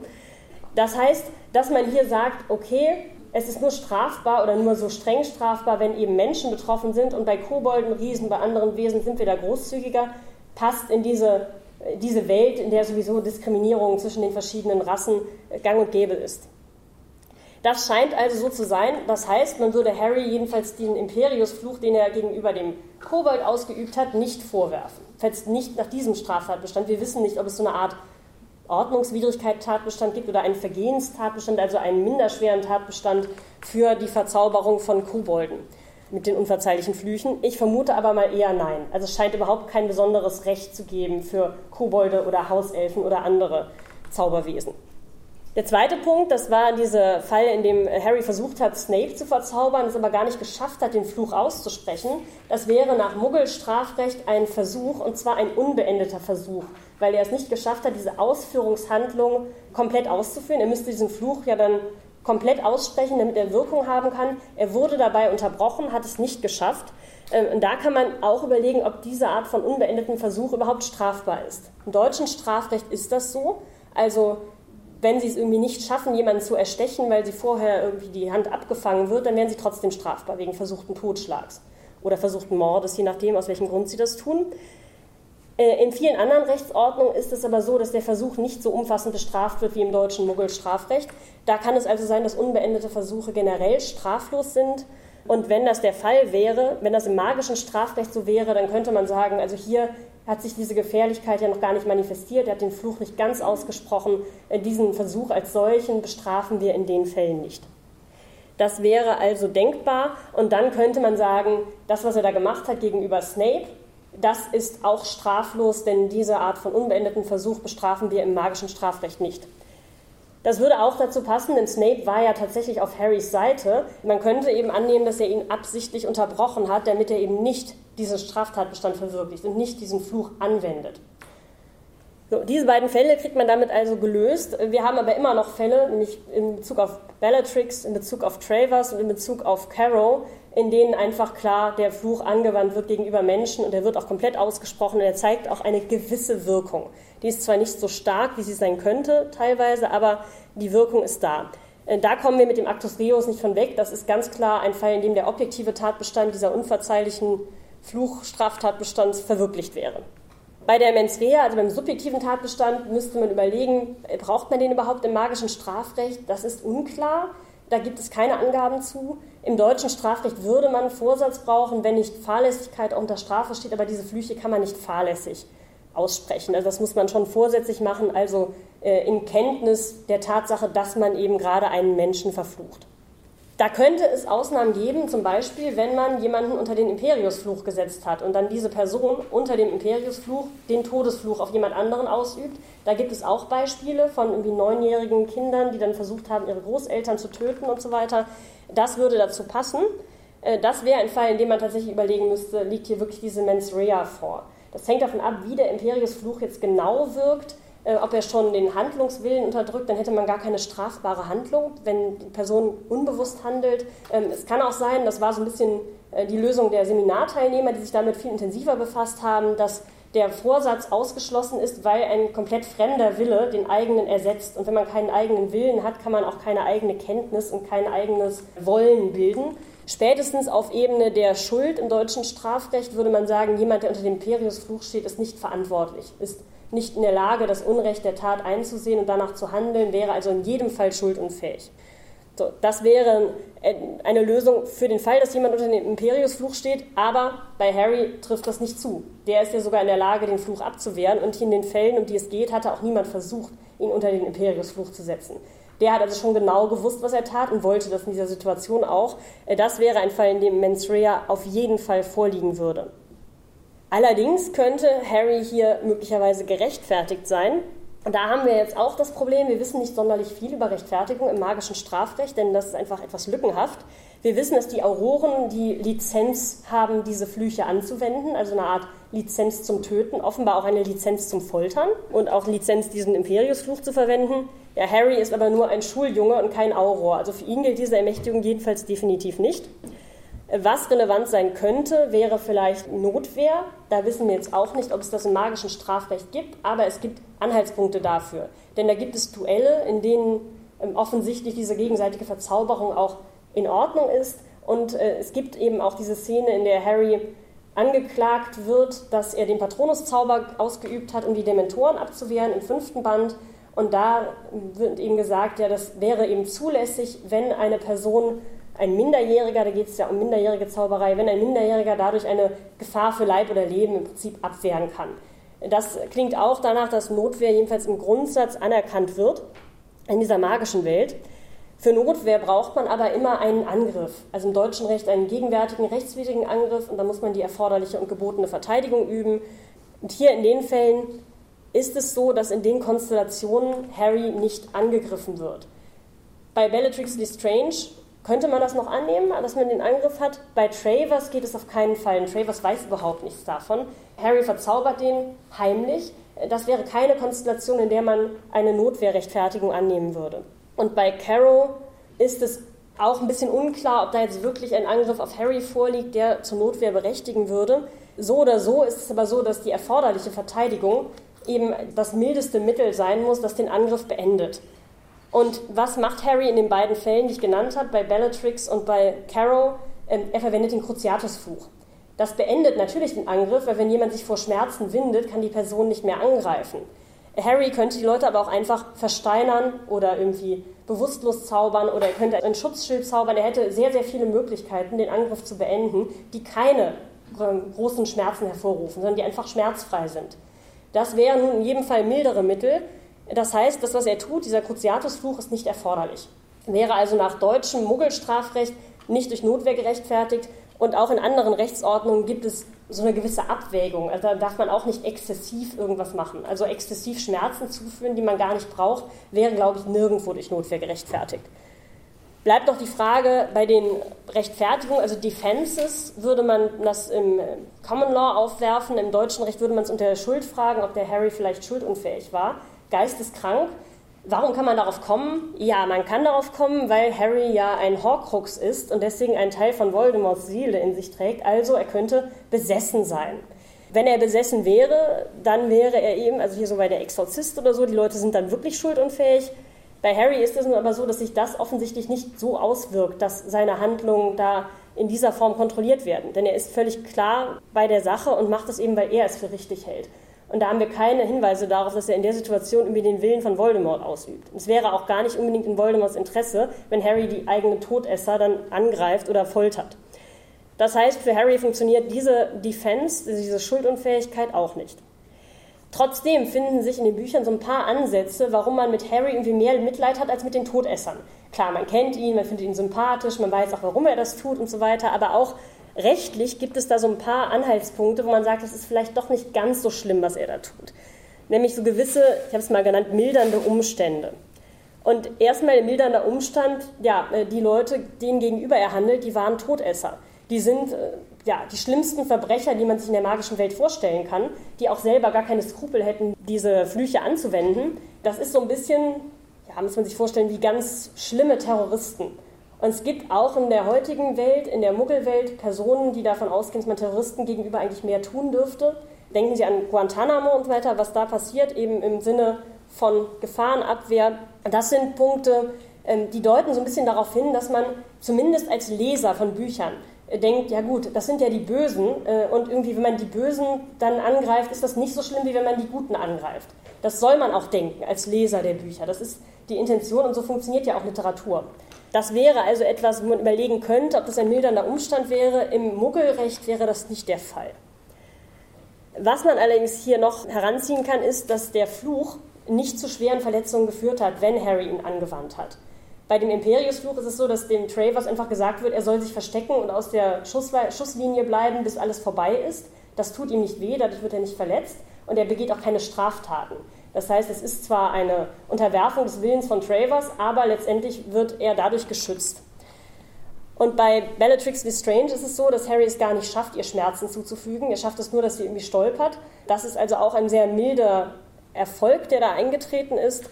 C: Das heißt, dass man hier sagt, okay, es ist nur strafbar oder nur so streng strafbar, wenn eben Menschen betroffen sind und bei Kobolden, Riesen, bei anderen Wesen sind wir da großzügiger, passt in diese, diese Welt, in der sowieso Diskriminierung zwischen den verschiedenen Rassen gang und gäbe ist. Das scheint also so zu sein. Das heißt, man würde Harry jedenfalls den Imperius-Fluch, den er gegenüber dem Kobold ausgeübt hat, nicht vorwerfen. Falls nicht nach diesem Straftatbestand. Wir wissen nicht, ob es so eine Art Ordnungswidrigkeit-Tatbestand gibt oder einen Vergehenstatbestand, also einen minderschweren Tatbestand für die Verzauberung von Kobolden mit den unverzeihlichen Flüchen. Ich vermute aber mal eher nein. Also es scheint überhaupt kein besonderes Recht zu geben für Kobolde oder Hauselfen oder andere Zauberwesen. Der zweite Punkt, das war dieser Fall, in dem Harry versucht hat, Snape zu verzaubern, es aber gar nicht geschafft hat, den Fluch auszusprechen. Das wäre nach Muggelstrafrecht ein Versuch, und zwar ein unbeendeter Versuch, weil er es nicht geschafft hat, diese Ausführungshandlung komplett auszuführen. Er müsste diesen Fluch ja dann komplett aussprechen, damit er Wirkung haben kann. Er wurde dabei unterbrochen, hat es nicht geschafft. Ähm, und da kann man auch überlegen, ob diese Art von unbeendeten Versuch überhaupt strafbar ist. Im deutschen Strafrecht ist das so. Also wenn sie es irgendwie nicht schaffen, jemanden zu erstechen, weil sie vorher irgendwie die Hand abgefangen wird, dann werden sie trotzdem strafbar wegen versuchten Totschlags oder versuchten Mordes, je nachdem, aus welchem Grund sie das tun. Äh, in vielen anderen Rechtsordnungen ist es aber so, dass der Versuch nicht so umfassend bestraft wird wie im deutschen Muggelstrafrecht. Da kann es also sein, dass unbeendete Versuche generell straflos sind. Und wenn das der Fall wäre, wenn das im magischen Strafrecht so wäre, dann könnte man sagen, also hier hat sich diese Gefährlichkeit ja noch gar nicht manifestiert, er hat den Fluch nicht ganz ausgesprochen, äh, diesen Versuch als solchen bestrafen wir in den Fällen nicht. Das wäre also denkbar und dann könnte man sagen, das, was er da gemacht hat gegenüber Snape, das ist auch straflos, denn diese Art von unbeendeten Versuch bestrafen wir im magischen Strafrecht nicht. Das würde auch dazu passen, denn Snape war ja tatsächlich auf Harrys Seite. Man könnte eben annehmen, dass er ihn absichtlich unterbrochen hat, damit er eben nicht diesen Straftatbestand verwirklicht und nicht diesen Fluch anwendet. So, diese beiden Fälle kriegt man damit also gelöst. Wir haben aber immer noch Fälle, nämlich in Bezug auf Bellatrix, in Bezug auf Travers und in Bezug auf Carrow, in denen einfach klar der Fluch angewandt wird gegenüber Menschen und er wird auch komplett ausgesprochen und er zeigt auch eine gewisse Wirkung. Die ist zwar nicht so stark, wie sie sein könnte teilweise, aber die Wirkung ist da. Äh, da kommen wir mit dem Actus Reus nicht von weg. Das ist ganz klar ein Fall, in dem der objektive Tatbestand dieser unverzeihlichen Fluchstraftatbestands verwirklicht wäre. Bei der Mens rea, also beim subjektiven Tatbestand, müsste man überlegen, äh, braucht man den überhaupt im magischen Strafrecht? Das ist unklar. Da gibt es keine Angaben zu. Im deutschen Strafrecht würde man Vorsatz brauchen, wenn nicht Fahrlässigkeit unter Strafe steht, aber diese Flüche kann man nicht fahrlässig aussprechen. Also das muss man schon vorsätzlich machen, also äh, in Kenntnis der Tatsache, dass man eben gerade einen Menschen verflucht. Da könnte es Ausnahmen geben, zum Beispiel, wenn man jemanden unter den Imperiusfluch gesetzt hat und dann diese Person unter dem Imperiusfluch den Todesfluch auf jemand anderen ausübt. Da gibt es auch Beispiele von irgendwie neunjährigen Kindern, die dann versucht haben, ihre Großeltern zu töten und so weiter. Das würde dazu passen. Äh, das wäre ein Fall, in dem man tatsächlich überlegen müsste, liegt hier wirklich diese Mens rea vor. Das hängt davon ab, wie der Imperiusfluch jetzt genau wirkt ob er schon den Handlungswillen unterdrückt, dann hätte man gar keine strafbare Handlung, wenn die Person unbewusst handelt. Ähm, es kann auch sein, das war so ein bisschen äh, die Lösung der Seminarteilnehmer, die sich damit viel intensiver befasst haben, dass der Vorsatz ausgeschlossen ist, weil ein komplett fremder Wille den eigenen ersetzt. Und wenn man keinen eigenen Willen hat, kann man auch keine eigene Kenntnis und kein eigenes Wollen bilden. Spätestens auf Ebene der Schuld im deutschen Strafrecht würde man sagen, jemand, der unter dem Imperiusfluch steht, ist nicht verantwortlich, ist nicht in der Lage, das Unrecht der Tat einzusehen und danach zu handeln, wäre also in jedem Fall schuldunfähig. So, das wäre eine Lösung für den Fall, dass jemand unter dem Imperiusfluch steht, aber bei Harry trifft das nicht zu. Der ist ja sogar in der Lage, den Fluch abzuwehren und in den Fällen, um die es geht, hatte auch niemand versucht, ihn unter den Imperiusfluch zu setzen. Der hat also schon genau gewusst, was er tat und wollte das in dieser Situation auch. Äh, das wäre ein Fall, in dem Mens Rea auf jeden Fall vorliegen würde. Allerdings könnte Harry hier möglicherweise gerechtfertigt sein. Und da haben wir jetzt auch das Problem, wir wissen nicht sonderlich viel über Rechtfertigung im magischen Strafrecht, denn das ist einfach etwas lückenhaft. Wir wissen, dass die Auroren die Lizenz haben, diese Flüche anzuwenden, also eine Art Lizenz zum Töten, offenbar auch eine Lizenz zum Foltern und auch Lizenz, diesen Imperiusfluch zu verwenden. Ja, Harry ist aber nur ein Schuljunge und kein Auror, also für ihn gilt diese Ermächtigung jedenfalls definitiv nicht. Was relevant sein könnte, wäre vielleicht Notwehr. Da wissen wir jetzt auch nicht, ob es das im magischen Strafrecht gibt, aber es gibt Anhaltspunkte dafür. Denn da gibt es Duelle, in denen ähm, offensichtlich diese gegenseitige Verzauberung auch in Ordnung ist. Und äh, es gibt eben auch diese Szene, in der Harry angeklagt wird, dass er den Patronuszauber ausgeübt hat, um die Dementoren abzuwehren im fünften Band. Und da wird eben gesagt, ja, das wäre eben zulässig, wenn eine Person ein Minderjähriger, da geht es ja um minderjährige Zauberei, wenn ein Minderjähriger dadurch eine Gefahr für Leib oder Leben im Prinzip abwehren kann. Das klingt auch danach, dass Notwehr jedenfalls im Grundsatz anerkannt wird in dieser magischen Welt. Für Notwehr braucht man aber immer einen Angriff, also im deutschen Recht einen gegenwärtigen rechtswidrigen Angriff und da muss man die erforderliche und gebotene Verteidigung üben. Und hier in den Fällen ist es so, dass in den Konstellationen Harry nicht angegriffen wird. Bei Bellatrix Lestrange könnte man das noch annehmen, dass man den Angriff hat. Bei Travers geht es auf keinen Fall. Travers weiß überhaupt nichts davon. Harry verzaubert den heimlich. Das wäre keine Konstellation, in der man eine Notwehrrechtfertigung annehmen würde. Und bei Carrow ist es auch ein bisschen unklar, ob da jetzt wirklich ein Angriff auf Harry vorliegt, der zur Notwehr berechtigen würde. So oder so ist es aber so, dass die erforderliche Verteidigung eben das mildeste Mittel sein muss, das den Angriff beendet. Und was macht Harry in den beiden Fällen, die ich genannt habe, bei Bellatrix und bei Carrow? Ähm, er verwendet den Cruciatusfluch. Das beendet natürlich den Angriff, weil wenn jemand sich vor Schmerzen windet, kann die Person nicht mehr angreifen. Harry könnte die Leute aber auch einfach versteinern oder irgendwie bewusstlos zaubern oder er könnte ein Schutzschild zaubern. Er hätte sehr, sehr viele Möglichkeiten, den Angriff zu beenden, die keine ähm, großen Schmerzen hervorrufen, sondern die einfach schmerzfrei sind. Das wären nun in jedem Fall mildere Mittel. Das heißt, das, was er tut, dieser Cruciatusfluch, ist nicht erforderlich. Wäre also nach deutschem Muggelstrafrecht nicht durch Notwehr gerechtfertigt und auch in anderen Rechtsordnungen gibt es so eine gewisse Abwägung. Also da darf man auch nicht exzessiv irgendwas machen. Also exzessiv Schmerzen zuführen, die man gar nicht braucht, wäre, glaube ich, nirgendwo durch Notwehr gerechtfertigt. Bleibt noch die Frage bei den Rechtfertigungen, also Defenses, würde man das im Common Law aufwerfen, im deutschen Recht würde man es unter der Schuld fragen, ob der Harry vielleicht schuldunfähig war, geisteskrank. Warum kann man darauf kommen? Ja, man kann darauf kommen, weil Harry ja ein Horcrux ist und deswegen einen Teil von Voldemorts Seele in sich trägt, also er könnte besessen sein. Wenn er besessen wäre, dann wäre er eben, also hier so bei der Exorzist oder so, die Leute sind dann wirklich schuldunfähig, bei Harry ist es nun aber so, dass sich das offensichtlich nicht so auswirkt, dass seine Handlungen da in dieser Form kontrolliert werden. Denn er ist völlig klar bei der Sache und macht es eben, weil er es für richtig hält. Und da haben wir keine Hinweise darauf, dass er in der Situation irgendwie den Willen von Voldemort ausübt. Es wäre auch gar nicht unbedingt in Voldemorts Interesse, wenn Harry die eigenen Todesser dann angreift oder foltert. Das heißt, für Harry funktioniert diese Defense, diese Schuldunfähigkeit auch nicht. Trotzdem finden sich in den Büchern so ein paar Ansätze, warum man mit Harry irgendwie mehr Mitleid hat als mit den Todessern. Klar, man kennt ihn, man findet ihn sympathisch, man weiß auch, warum er das tut und so weiter, aber auch rechtlich gibt es da so ein paar Anhaltspunkte, wo man sagt, das ist vielleicht doch nicht ganz so schlimm, was er da tut. Nämlich so gewisse, ich habe es mal genannt, mildernde Umstände. Und erstmal der mildernde Umstand, ja, äh, die Leute, denen gegenüber er handelt, die waren Todesser. Die sind äh, ja, die schlimmsten Verbrecher, die man sich in der magischen Welt vorstellen kann, die auch selber gar keine Skrupel hätten, diese Flüche anzuwenden. Das ist so ein bisschen, ja, muss man sich vorstellen, wie ganz schlimme Terroristen. Und es gibt auch in der heutigen Welt, in der Muggelwelt, Personen, die davon ausgehen, dass man Terroristen gegenüber eigentlich mehr tun dürfte. Denken Sie an Guantanamo und so weiter, was da passiert, eben im Sinne von Gefahrenabwehr. Das sind Punkte, ähm, die deuten so ein bisschen darauf hin, dass man zumindest als Leser von Büchern denkt, ja gut, das sind ja die Bösen äh, und irgendwie, wenn man die Bösen dann angreift, ist das nicht so schlimm, wie wenn man die Guten angreift. Das soll man auch denken als Leser der Bücher. Das ist die Intention und so funktioniert ja auch Literatur. Das wäre also etwas, wo man überlegen könnte, ob das ein mildernder Umstand wäre. Im Muggelrecht wäre das nicht der Fall. Was man allerdings hier noch heranziehen kann, ist, dass der Fluch nicht zu schweren Verletzungen geführt hat, wenn Harry ihn angewandt hat. Bei dem Imperiusfluch ist es so, dass dem Travers einfach gesagt wird, er soll sich verstecken und aus der Schusslinie bleiben, bis alles vorbei ist. Das tut ihm nicht weh, dadurch wird er nicht verletzt und er begeht auch keine Straftaten. Das heißt, es ist zwar eine Unterwerfung des Willens von Travers, aber letztendlich wird er dadurch geschützt. Und bei Bellatrix Lestrange ist es so, dass Harry es gar nicht schafft, ihr Schmerzen zuzufügen. Er schafft es nur, dass sie irgendwie stolpert. Das ist also auch ein sehr milder Erfolg, der da eingetreten ist.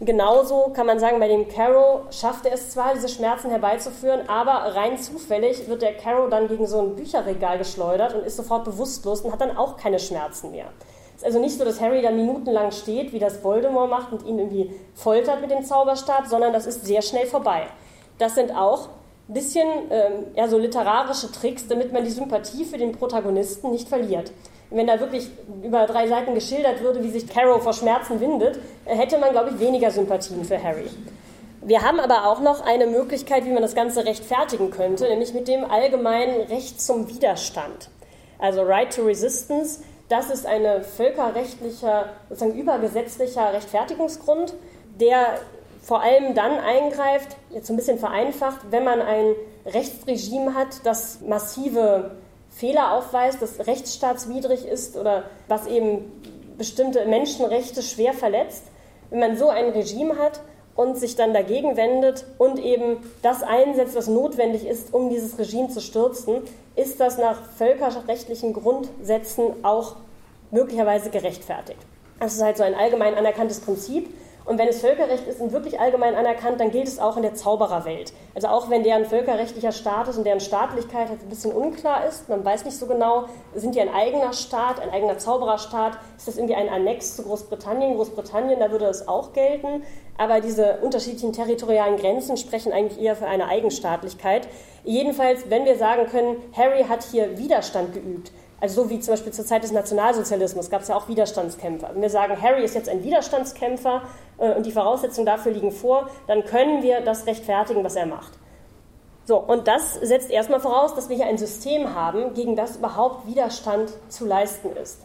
C: Genauso kann man sagen, bei dem Carrow schafft er es zwar, diese Schmerzen herbeizuführen, aber rein zufällig wird der Carrow dann gegen so ein Bücherregal geschleudert und ist sofort bewusstlos und hat dann auch keine Schmerzen mehr. Es ist also nicht so, dass Harry dann minutenlang steht, wie das Voldemort macht und ihn irgendwie foltert mit dem Zauberstab, sondern das ist sehr schnell vorbei. Das sind auch ein bisschen ähm, ja, so literarische Tricks, damit man die Sympathie für den Protagonisten nicht verliert wenn da wirklich über drei Seiten geschildert würde, wie sich Carol vor Schmerzen windet, hätte man, glaube ich, weniger Sympathien für Harry. Wir haben aber auch noch eine Möglichkeit, wie man das Ganze rechtfertigen könnte, nämlich mit dem allgemeinen Recht zum Widerstand. Also Right to Resistance, das ist ein völkerrechtlicher, sozusagen übergesetzlicher Rechtfertigungsgrund, der vor allem dann eingreift, jetzt so ein bisschen vereinfacht, wenn man ein Rechtsregime hat, das massive Fehler aufweist, das rechtsstaatswidrig ist oder was eben bestimmte Menschenrechte schwer verletzt, wenn man so ein Regime hat und sich dann dagegen wendet und eben das einsetzt, was notwendig ist, um dieses Regime zu stürzen, ist das nach völkerrechtlichen Grundsätzen auch möglicherweise gerechtfertigt. Das ist halt so ein allgemein anerkanntes Prinzip Und wenn es Völkerrecht ist und wirklich allgemein anerkannt, dann gilt es auch in der Zaubererwelt. Also auch wenn deren völkerrechtlicher Status und deren Staatlichkeit halt ein bisschen unklar ist, man weiß nicht so genau, sind die ein eigener Staat, ein eigener Zaubererstaat, ist das irgendwie ein Annex zu Großbritannien? Großbritannien, da würde es auch gelten. Aber diese unterschiedlichen territorialen Grenzen sprechen eigentlich eher für eine Eigenstaatlichkeit. Jedenfalls, wenn wir sagen können, Harry hat hier Widerstand geübt, also so wie zum Beispiel zur Zeit des Nationalsozialismus gab es ja auch Widerstandskämpfer. Wenn wir sagen, Harry ist jetzt ein Widerstandskämpfer äh, und die Voraussetzungen dafür liegen vor, dann können wir das rechtfertigen, was er macht. So, und das setzt erstmal voraus, dass wir hier ein System haben, gegen das überhaupt Widerstand zu leisten ist.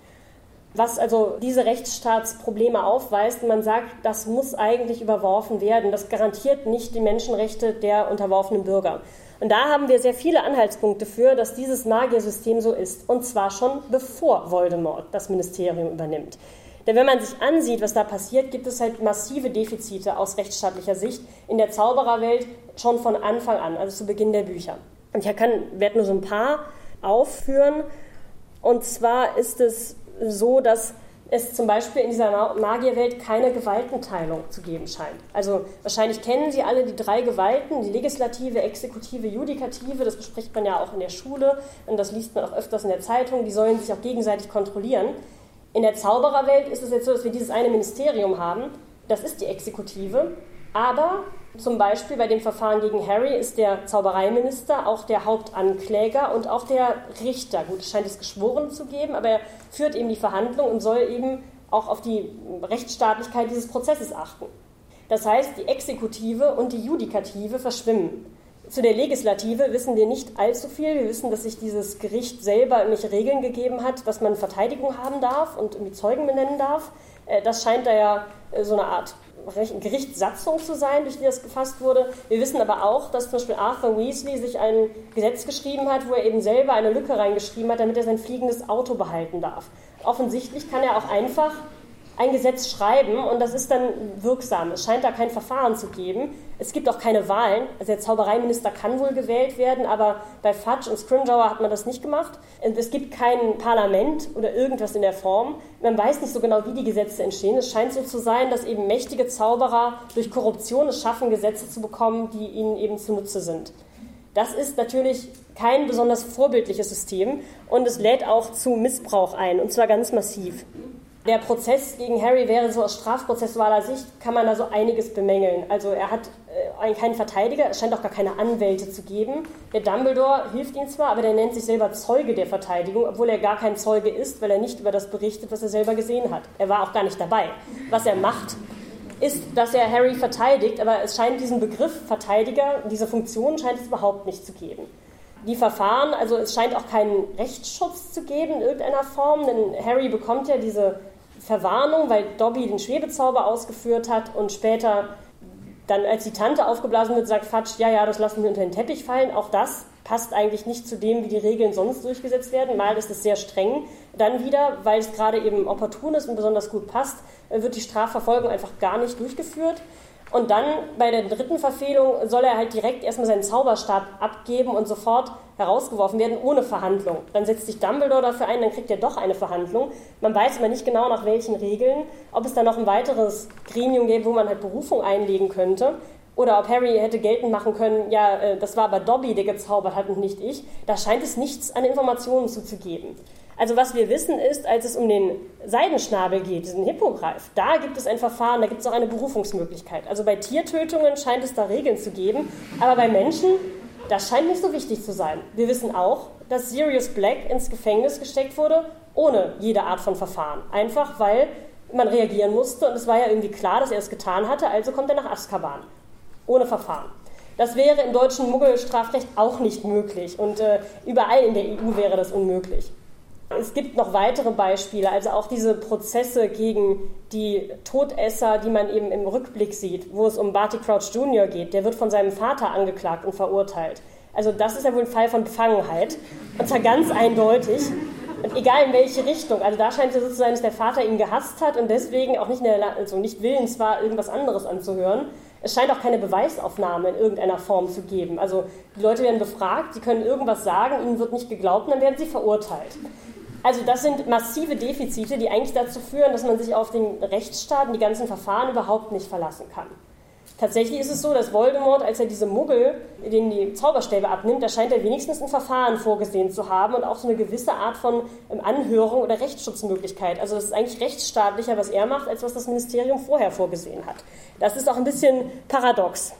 C: Was also diese Rechtsstaatsprobleme aufweist, man sagt, das muss eigentlich überworfen werden. Das garantiert nicht die Menschenrechte der unterworfenen Bürger. Und da haben wir sehr viele Anhaltspunkte für, dass dieses Magiersystem so ist. Und zwar schon bevor Voldemort das Ministerium übernimmt. Denn wenn man sich ansieht, was da passiert, gibt es halt massive Defizite aus rechtsstaatlicher Sicht in der Zaubererwelt schon von Anfang an, also zu Beginn der Bücher. Und ich werde nur so ein paar aufführen. Und zwar ist es so, dass es zum Beispiel in dieser Magierwelt keine Gewaltenteilung zu geben scheint. Also wahrscheinlich kennen Sie alle die drei Gewalten, die Legislative, Exekutive, Judikative, das bespricht man ja auch in der Schule und das liest man auch öfters in der Zeitung, die sollen sich auch gegenseitig kontrollieren. In der Zaubererwelt ist es jetzt so, dass wir dieses eine Ministerium haben, das ist die Exekutive, aber zum Beispiel bei dem Verfahren gegen Harry ist der Zaubereiminister auch der Hauptankläger und auch der Richter. Gut, es scheint es geschworen zu geben, aber er führt eben die Verhandlung und soll eben auch auf die Rechtsstaatlichkeit dieses Prozesses achten. Das heißt, die Exekutive und die Judikative verschwimmen. Zu der Legislative wissen wir nicht allzu viel. Wir wissen, dass sich dieses Gericht selber irgendwelche Regeln gegeben hat, dass man Verteidigung haben darf und irgendwie Zeugen benennen darf. Äh, das scheint da ja äh, so eine Art Gerichtssatzung zu sein, durch die das gefasst wurde. Wir wissen aber auch, dass zum Beispiel Arthur Weasley sich ein Gesetz geschrieben hat, wo er eben selber eine Lücke reingeschrieben hat, damit er sein fliegendes Auto behalten darf. Offensichtlich kann er auch einfach ein Gesetz schreiben und das ist dann wirksam. Es scheint da kein Verfahren zu geben. Es gibt auch keine Wahlen. Also der Zaubereiminister kann wohl gewählt werden, aber bei Fudge und Scrimgeour hat man das nicht gemacht. Es gibt kein Parlament oder irgendwas in der Form. Man weiß nicht so genau, wie die Gesetze entstehen. Es scheint so zu sein, dass eben mächtige Zauberer durch Korruption es schaffen, Gesetze zu bekommen, die ihnen eben zunutze sind. Das ist natürlich kein besonders vorbildliches System und es lädt auch zu Missbrauch ein, und zwar ganz massiv. Der Prozess gegen Harry wäre so aus strafprozessualer Sicht, kann man da so einiges bemängeln. Also er hat äh, keinen Verteidiger, es scheint auch gar keine Anwälte zu geben. Der Dumbledore hilft ihm zwar, aber der nennt sich selber Zeuge der Verteidigung, obwohl er gar kein Zeuge ist, weil er nicht über das berichtet, was er selber gesehen hat. Er war auch gar nicht dabei. Was er macht, ist, dass er Harry verteidigt, aber es scheint diesen Begriff Verteidiger, diese Funktion scheint es überhaupt nicht zu geben die Verfahren, also es scheint auch keinen Rechtsschutz zu geben in irgendeiner Form, denn Harry bekommt ja diese Verwarnung, weil Dobby den Schwebezauber ausgeführt hat und später dann, als die Tante aufgeblasen wird, sagt Fatsch, ja, ja, das lassen wir unter den Teppich fallen. Auch das passt eigentlich nicht zu dem, wie die Regeln sonst durchgesetzt werden. Mal ist es sehr streng. Dann wieder, weil es gerade eben opportun ist und besonders gut passt, wird die Strafverfolgung einfach gar nicht durchgeführt. Und dann bei der dritten Verfehlung soll er halt direkt erstmal seinen Zauberstab abgeben und sofort herausgeworfen werden, ohne Verhandlung. Dann setzt sich Dumbledore dafür ein, dann kriegt er doch eine Verhandlung. Man weiß aber nicht genau nach welchen Regeln, ob es da noch ein weiteres Gremium gäbe, wo man halt Berufung einlegen könnte. Oder ob Harry hätte geltend machen können, ja, äh, das war aber Dobby, der gezaubert hat und nicht ich. Da scheint es nichts an Informationen zuzugeben. Also was wir wissen ist, als es um den Seidenschnabel geht, diesen Hippogreif, da gibt es ein Verfahren, da gibt es auch eine Berufungsmöglichkeit. Also bei Tiertötungen scheint es da Regeln zu geben, aber bei Menschen, das scheint nicht so wichtig zu sein. Wir wissen auch, dass Sirius Black ins Gefängnis gesteckt wurde, ohne jede Art von Verfahren. Einfach weil man reagieren musste und es war ja irgendwie klar, dass er es getan hatte, also kommt er nach Azkaban. Ohne Verfahren. Das wäre im deutschen Muggelstrafrecht auch nicht möglich und äh, überall in der EU wäre das unmöglich. Es gibt noch weitere Beispiele, also auch diese Prozesse gegen die Todesser, die man eben im Rückblick sieht, wo es um Barty Crouch Jr. geht. Der wird von seinem Vater angeklagt und verurteilt. Also das ist ja wohl ein Fall von Befangenheit. Und zwar ganz eindeutig. Und egal in welche Richtung. Also da scheint es so zu sein, dass der Vater ihn gehasst hat und deswegen auch nicht, der, also nicht willens war, irgendwas anderes anzuhören. Es scheint auch keine Beweisaufnahme in irgendeiner Form zu geben. Also die Leute werden befragt, sie können irgendwas sagen, ihnen wird nicht geglaubt und dann werden sie verurteilt. Also das sind massive Defizite, die eigentlich dazu führen, dass man sich auf den Rechtsstaat und die ganzen Verfahren überhaupt nicht verlassen kann. Tatsächlich ist es so, dass Voldemort, als er diese Muggel, denen die Zauberstäbe abnimmt, da scheint er wenigstens ein Verfahren vorgesehen zu haben und auch so eine gewisse Art von ähm, Anhörung oder Rechtsschutzmöglichkeit. Also das ist eigentlich rechtsstaatlicher, was er macht, als was das Ministerium vorher vorgesehen hat. Das ist auch ein bisschen paradox.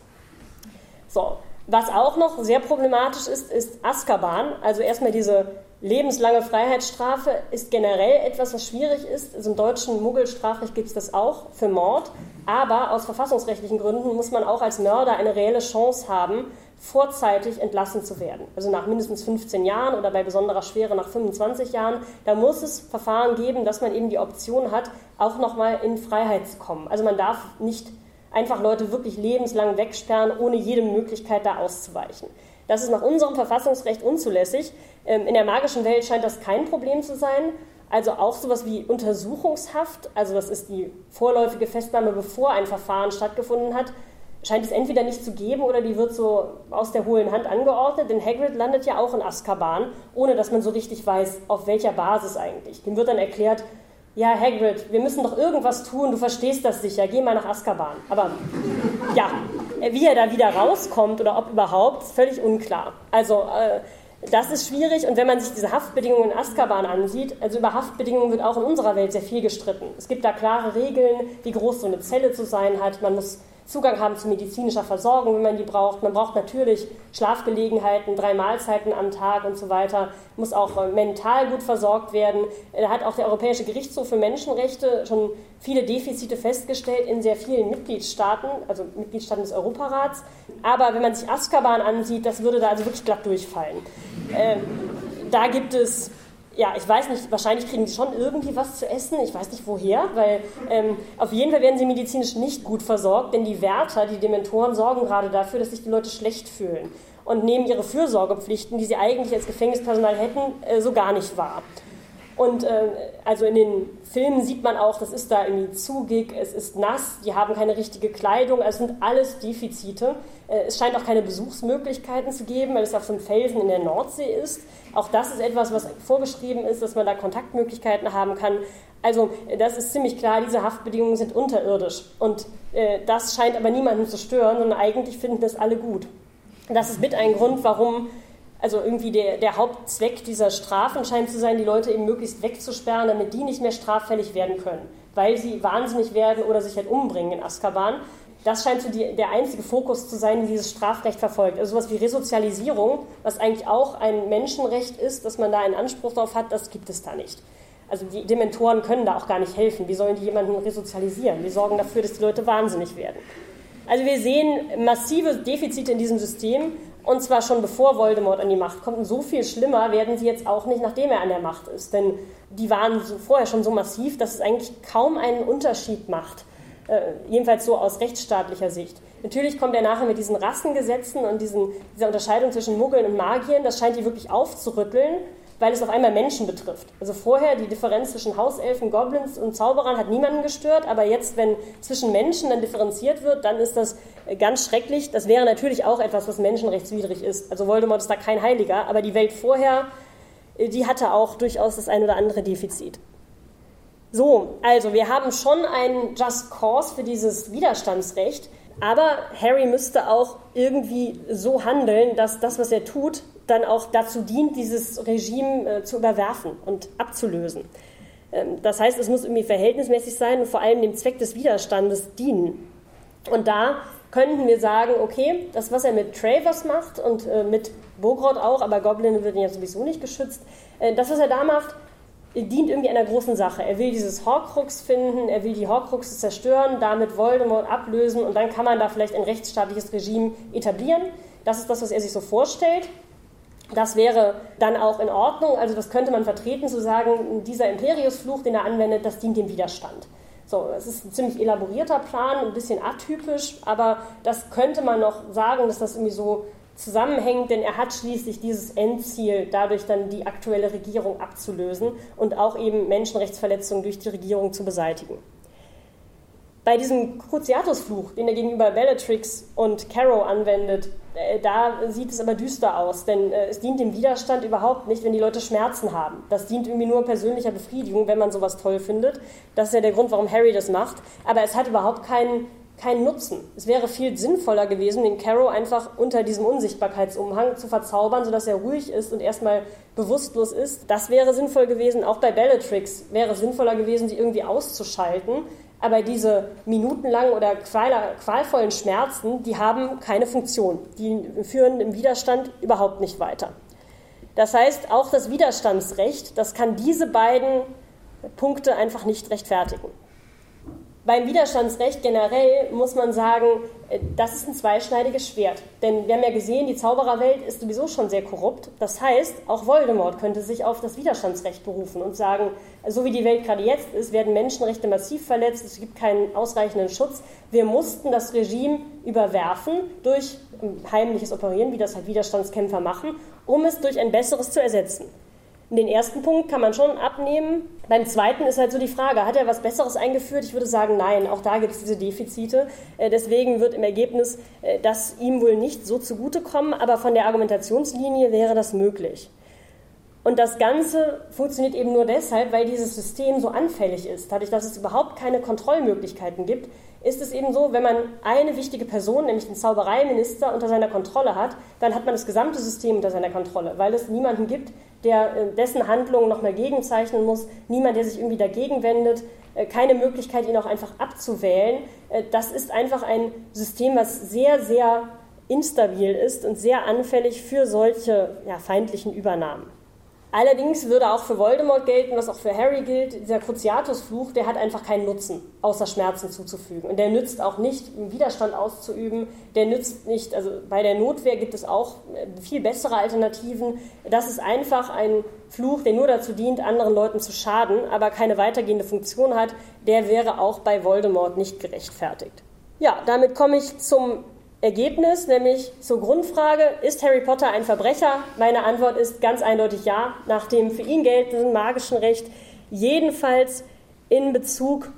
C: So, was auch noch sehr problematisch ist, ist Azkaban. Also erstmal diese lebenslange Freiheitsstrafe ist generell etwas, was schwierig ist. Also Im deutschen Muggelstrafrecht gibt es das auch für Mord. Aber aus verfassungsrechtlichen Gründen muss man auch als Mörder eine reelle Chance haben, vorzeitig entlassen zu werden. Also nach mindestens 15 Jahren oder bei besonderer Schwere nach 25 Jahren. Da muss es Verfahren geben, dass man eben die Option hat, auch nochmal in Freiheit zu kommen. Also man darf nicht einfach Leute wirklich lebenslang wegsperren, ohne jede Möglichkeit da auszuweichen. Das ist nach unserem Verfassungsrecht unzulässig. Ähm, in der magischen Welt scheint das kein Problem zu sein. Also auch sowas wie Untersuchungshaft, also das ist die vorläufige Festnahme, bevor ein Verfahren stattgefunden hat, scheint es entweder nicht zu geben oder die wird so aus der hohlen Hand angeordnet. Denn Hagrid landet ja auch in Azkaban, ohne dass man so richtig weiß, auf welcher Basis eigentlich. Dem wird dann erklärt, ja, Hagrid, wir müssen doch irgendwas tun, du verstehst das sicher, geh mal nach Azkaban. Aber ja, wie er da wieder rauskommt oder ob überhaupt, ist völlig unklar. Also äh, das ist schwierig und wenn man sich diese Haftbedingungen in Azkaban ansieht, also über Haftbedingungen wird auch in unserer Welt sehr viel gestritten. Es gibt da klare Regeln, wie groß so eine Zelle zu sein hat. Man muss Zugang haben zu medizinischer Versorgung, wenn man die braucht. Man braucht natürlich Schlafgelegenheiten, drei Mahlzeiten am Tag und so weiter. Muss auch äh, mental gut versorgt werden. Da hat auch der Europäische Gerichtshof für Menschenrechte schon viele Defizite festgestellt in sehr vielen Mitgliedstaaten, also Mitgliedstaaten des Europarats. Aber wenn man sich Azkaban ansieht, das würde da also wirklich glatt durchfallen. Äh, da gibt es ja, ich weiß nicht, wahrscheinlich kriegen die schon irgendwie was zu essen. Ich weiß nicht woher, weil ähm, auf jeden Fall werden sie medizinisch nicht gut versorgt, denn die Wärter, die Dementoren, sorgen gerade dafür, dass sich die Leute schlecht fühlen und nehmen ihre Fürsorgepflichten, die sie eigentlich als Gefängnispersonal hätten, äh, so gar nicht wahr. Und äh, also in den Filmen sieht man auch, das ist da irgendwie zugig, es ist nass, die haben keine richtige Kleidung, also es sind alles Defizite. Äh, es scheint auch keine Besuchsmöglichkeiten zu geben, weil es auf so einem Felsen in der Nordsee ist. Auch das ist etwas, was vorgeschrieben ist, dass man da Kontaktmöglichkeiten haben kann. Also das ist ziemlich klar, diese Haftbedingungen sind unterirdisch. Und äh, das scheint aber niemanden zu stören, sondern eigentlich finden das alle gut. Das ist mit ein Grund, warum also irgendwie der, der Hauptzweck dieser Strafen scheint zu sein, die Leute eben möglichst wegzusperren, damit die nicht mehr straffällig werden können, weil sie wahnsinnig werden oder sich halt umbringen in Azkaban. Das scheint so die, der einzige Fokus zu sein, den dieses Strafrecht verfolgt. Also sowas wie Resozialisierung, was eigentlich auch ein Menschenrecht ist, dass man da einen Anspruch darauf hat, das gibt es da nicht. Also die Dementoren können da auch gar nicht helfen. Wie sollen die jemanden resozialisieren? Die sorgen dafür, dass die Leute wahnsinnig werden. Also wir sehen massive Defizite in diesem System und zwar schon bevor Voldemort an die Macht kommt. Und so viel schlimmer werden sie jetzt auch nicht, nachdem er an der Macht ist. Denn die waren so vorher schon so massiv, dass es eigentlich kaum einen Unterschied macht. Äh, jedenfalls so aus rechtsstaatlicher Sicht. Natürlich kommt er nachher mit diesen Rassengesetzen und diesen, dieser Unterscheidung zwischen Muggeln und Magiern. Das scheint die wirklich aufzurütteln weil es auf einmal Menschen betrifft. Also vorher die Differenz zwischen Hauselfen, Goblins und Zauberern hat niemanden gestört, aber jetzt, wenn zwischen Menschen dann differenziert wird, dann ist das äh, ganz schrecklich. Das wäre natürlich auch etwas, was menschenrechtswidrig ist. Also Voldemort ist da kein Heiliger, aber die Welt vorher, äh, die hatte auch durchaus das ein oder andere Defizit. So, also wir haben schon einen Just Cause für dieses Widerstandsrecht, aber Harry müsste auch irgendwie so handeln, dass das, was er tut, dann auch dazu dient, dieses Regime äh, zu überwerfen und abzulösen. Ähm, das heißt, es muss irgendwie verhältnismäßig sein und vor allem dem Zweck des Widerstandes dienen. Und da könnten wir sagen, okay, das, was er mit Travers macht und äh, mit Bogrod auch, aber Goblin wird ja sowieso nicht geschützt, äh, das, was er da macht, dient irgendwie einer großen Sache. Er will dieses Horcrux finden, er will die Horcruxe zerstören, damit Voldemort ablösen und dann kann man da vielleicht ein rechtsstaatliches Regime etablieren. Das ist das, was er sich so vorstellt. Das wäre dann auch in Ordnung. Also das könnte man vertreten, zu sagen, dieser Imperiusfluch, den er anwendet, das dient dem Widerstand. So, es ist ein ziemlich elaborierter Plan, ein bisschen atypisch, aber das könnte man noch sagen, dass das irgendwie so zusammenhängt, denn er hat schließlich dieses Endziel, dadurch dann die aktuelle Regierung abzulösen und auch eben Menschenrechtsverletzungen durch die Regierung zu beseitigen. Bei diesem Cruciatus-Fluch, den er gegenüber Bellatrix und Caro anwendet, äh, da sieht es aber düster aus, denn äh, es dient dem Widerstand überhaupt nicht, wenn die Leute Schmerzen haben. Das dient irgendwie nur persönlicher Befriedigung, wenn man sowas toll findet. Das ist ja der Grund, warum Harry das macht. Aber es hat überhaupt keinen, keinen Nutzen. Es wäre viel sinnvoller gewesen, den Caro einfach unter diesem Unsichtbarkeitsumhang zu verzaubern, sodass er ruhig ist und erstmal bewusstlos ist. Das wäre sinnvoll gewesen. Auch bei Bellatrix wäre es sinnvoller gewesen, sie irgendwie auszuschalten aber diese minutenlangen oder qualvollen Schmerzen, die haben keine Funktion. Die führen im Widerstand überhaupt nicht weiter. Das heißt, auch das Widerstandsrecht, das kann diese beiden Punkte einfach nicht rechtfertigen. Beim Widerstandsrecht generell muss man sagen, äh, das ist ein zweischneidiges Schwert. Denn wir haben ja gesehen, die Zaubererwelt ist sowieso schon sehr korrupt. Das heißt, auch Voldemort könnte sich auf das Widerstandsrecht berufen und sagen, so wie die Welt gerade jetzt ist, werden Menschenrechte massiv verletzt, es gibt keinen ausreichenden Schutz. Wir mussten das Regime überwerfen durch heimliches Operieren, wie das halt Widerstandskämpfer machen, um es durch ein besseres zu ersetzen. Den ersten Punkt kann man schon abnehmen. Beim zweiten ist halt so die Frage, hat er was Besseres eingeführt? Ich würde sagen, nein, auch da gibt es diese Defizite. Äh, deswegen wird im Ergebnis äh, das ihm wohl nicht so zugutekommen, aber von der Argumentationslinie wäre das möglich. Und das Ganze funktioniert eben nur deshalb, weil dieses System so anfällig ist. Dadurch, dass es überhaupt keine Kontrollmöglichkeiten gibt, ist es eben so, wenn man eine wichtige Person, nämlich den Zaubereiminister, unter seiner Kontrolle hat, dann hat man das gesamte System unter seiner Kontrolle, weil es niemanden gibt, der äh, dessen Handlungen nochmal gegenzeichnen muss, niemand, der sich irgendwie dagegen wendet, äh, keine Möglichkeit, ihn auch einfach abzuwählen. Äh, das ist einfach ein System, was sehr, sehr instabil ist und sehr anfällig für solche ja, feindlichen Übernahmen. Allerdings würde auch für Voldemort gelten, was auch für Harry gilt, dieser Cruciatus-Fluch, der hat einfach keinen Nutzen, außer Schmerzen zuzufügen. Und der nützt auch nicht, Widerstand auszuüben, der nützt nicht, also bei der Notwehr gibt es auch äh, viel bessere Alternativen. Das ist einfach ein Fluch, der nur dazu dient, anderen Leuten zu schaden, aber keine weitergehende Funktion hat, der wäre auch bei Voldemort nicht gerechtfertigt. Ja, damit komme ich zum Ergebnis, nämlich zur Grundfrage, ist Harry Potter ein Verbrecher? Meine Antwort ist ganz eindeutig ja, nach dem für ihn geltenden magischen Recht, jedenfalls in Bezug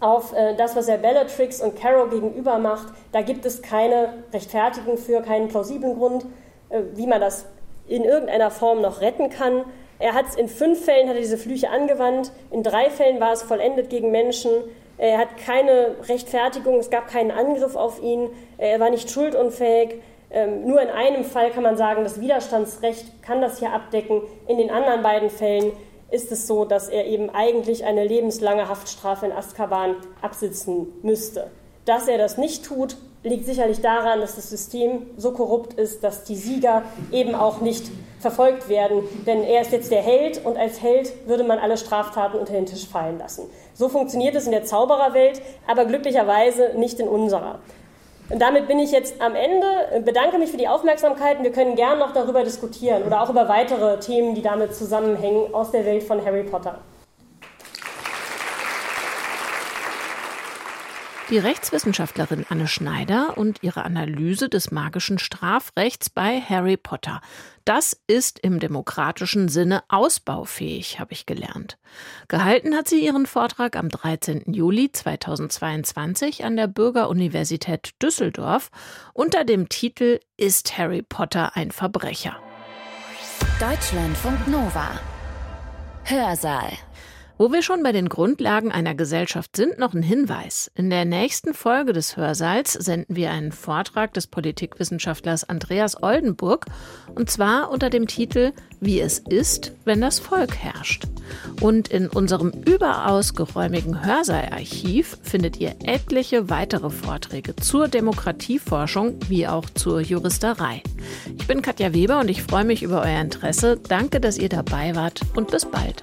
C: auf äh, das, was er Bellatrix und Carol gegenüber macht. Da gibt es keine Rechtfertigung für, keinen plausiblen Grund, äh, wie man das in irgendeiner Form noch retten kann. Er hat in fünf Fällen hat er diese Flüche angewandt, in drei Fällen war es vollendet gegen Menschen. Er hat keine Rechtfertigung, es gab keinen Angriff auf ihn, er war nicht schuldunfähig. Ähm, nur in einem Fall kann man sagen, das Widerstandsrecht kann das hier abdecken. In den anderen beiden Fällen ist es so, dass er eben eigentlich eine lebenslange Haftstrafe in Azkaban absitzen müsste. Dass er das nicht tut, liegt sicherlich daran, dass das System so korrupt ist, dass die Sieger eben auch nicht verfolgt werden. Denn er ist jetzt der Held und als Held würde man alle Straftaten unter den Tisch fallen lassen. So funktioniert es in der Zaubererwelt, aber glücklicherweise nicht in unserer. Und damit bin ich jetzt am Ende, bedanke mich für die Aufmerksamkeit wir können gern noch darüber diskutieren oder auch über weitere Themen, die damit zusammenhängen aus der Welt von Harry Potter.
B: Die Rechtswissenschaftlerin Anne Schneider und ihre Analyse des magischen Strafrechts bei Harry Potter. Das ist im demokratischen Sinne ausbaufähig, habe ich gelernt. Gehalten hat sie ihren Vortrag am 13. Juli 2022 an der Bürgeruniversität Düsseldorf unter dem Titel Ist Harry Potter ein Verbrecher?
A: Deutschlandfunk Nova Hörsaal
B: wo wir schon bei den Grundlagen einer Gesellschaft sind, noch ein Hinweis. In der nächsten Folge des Hörsaals senden wir einen Vortrag des Politikwissenschaftlers Andreas Oldenburg, und zwar unter dem Titel Wie es ist, wenn das Volk herrscht. Und in unserem überaus geräumigen Hörsaalarchiv findet ihr etliche weitere Vorträge zur Demokratieforschung wie auch zur Juristerei. Ich bin Katja Weber und ich freue mich über euer Interesse. Danke, dass ihr dabei wart und bis bald.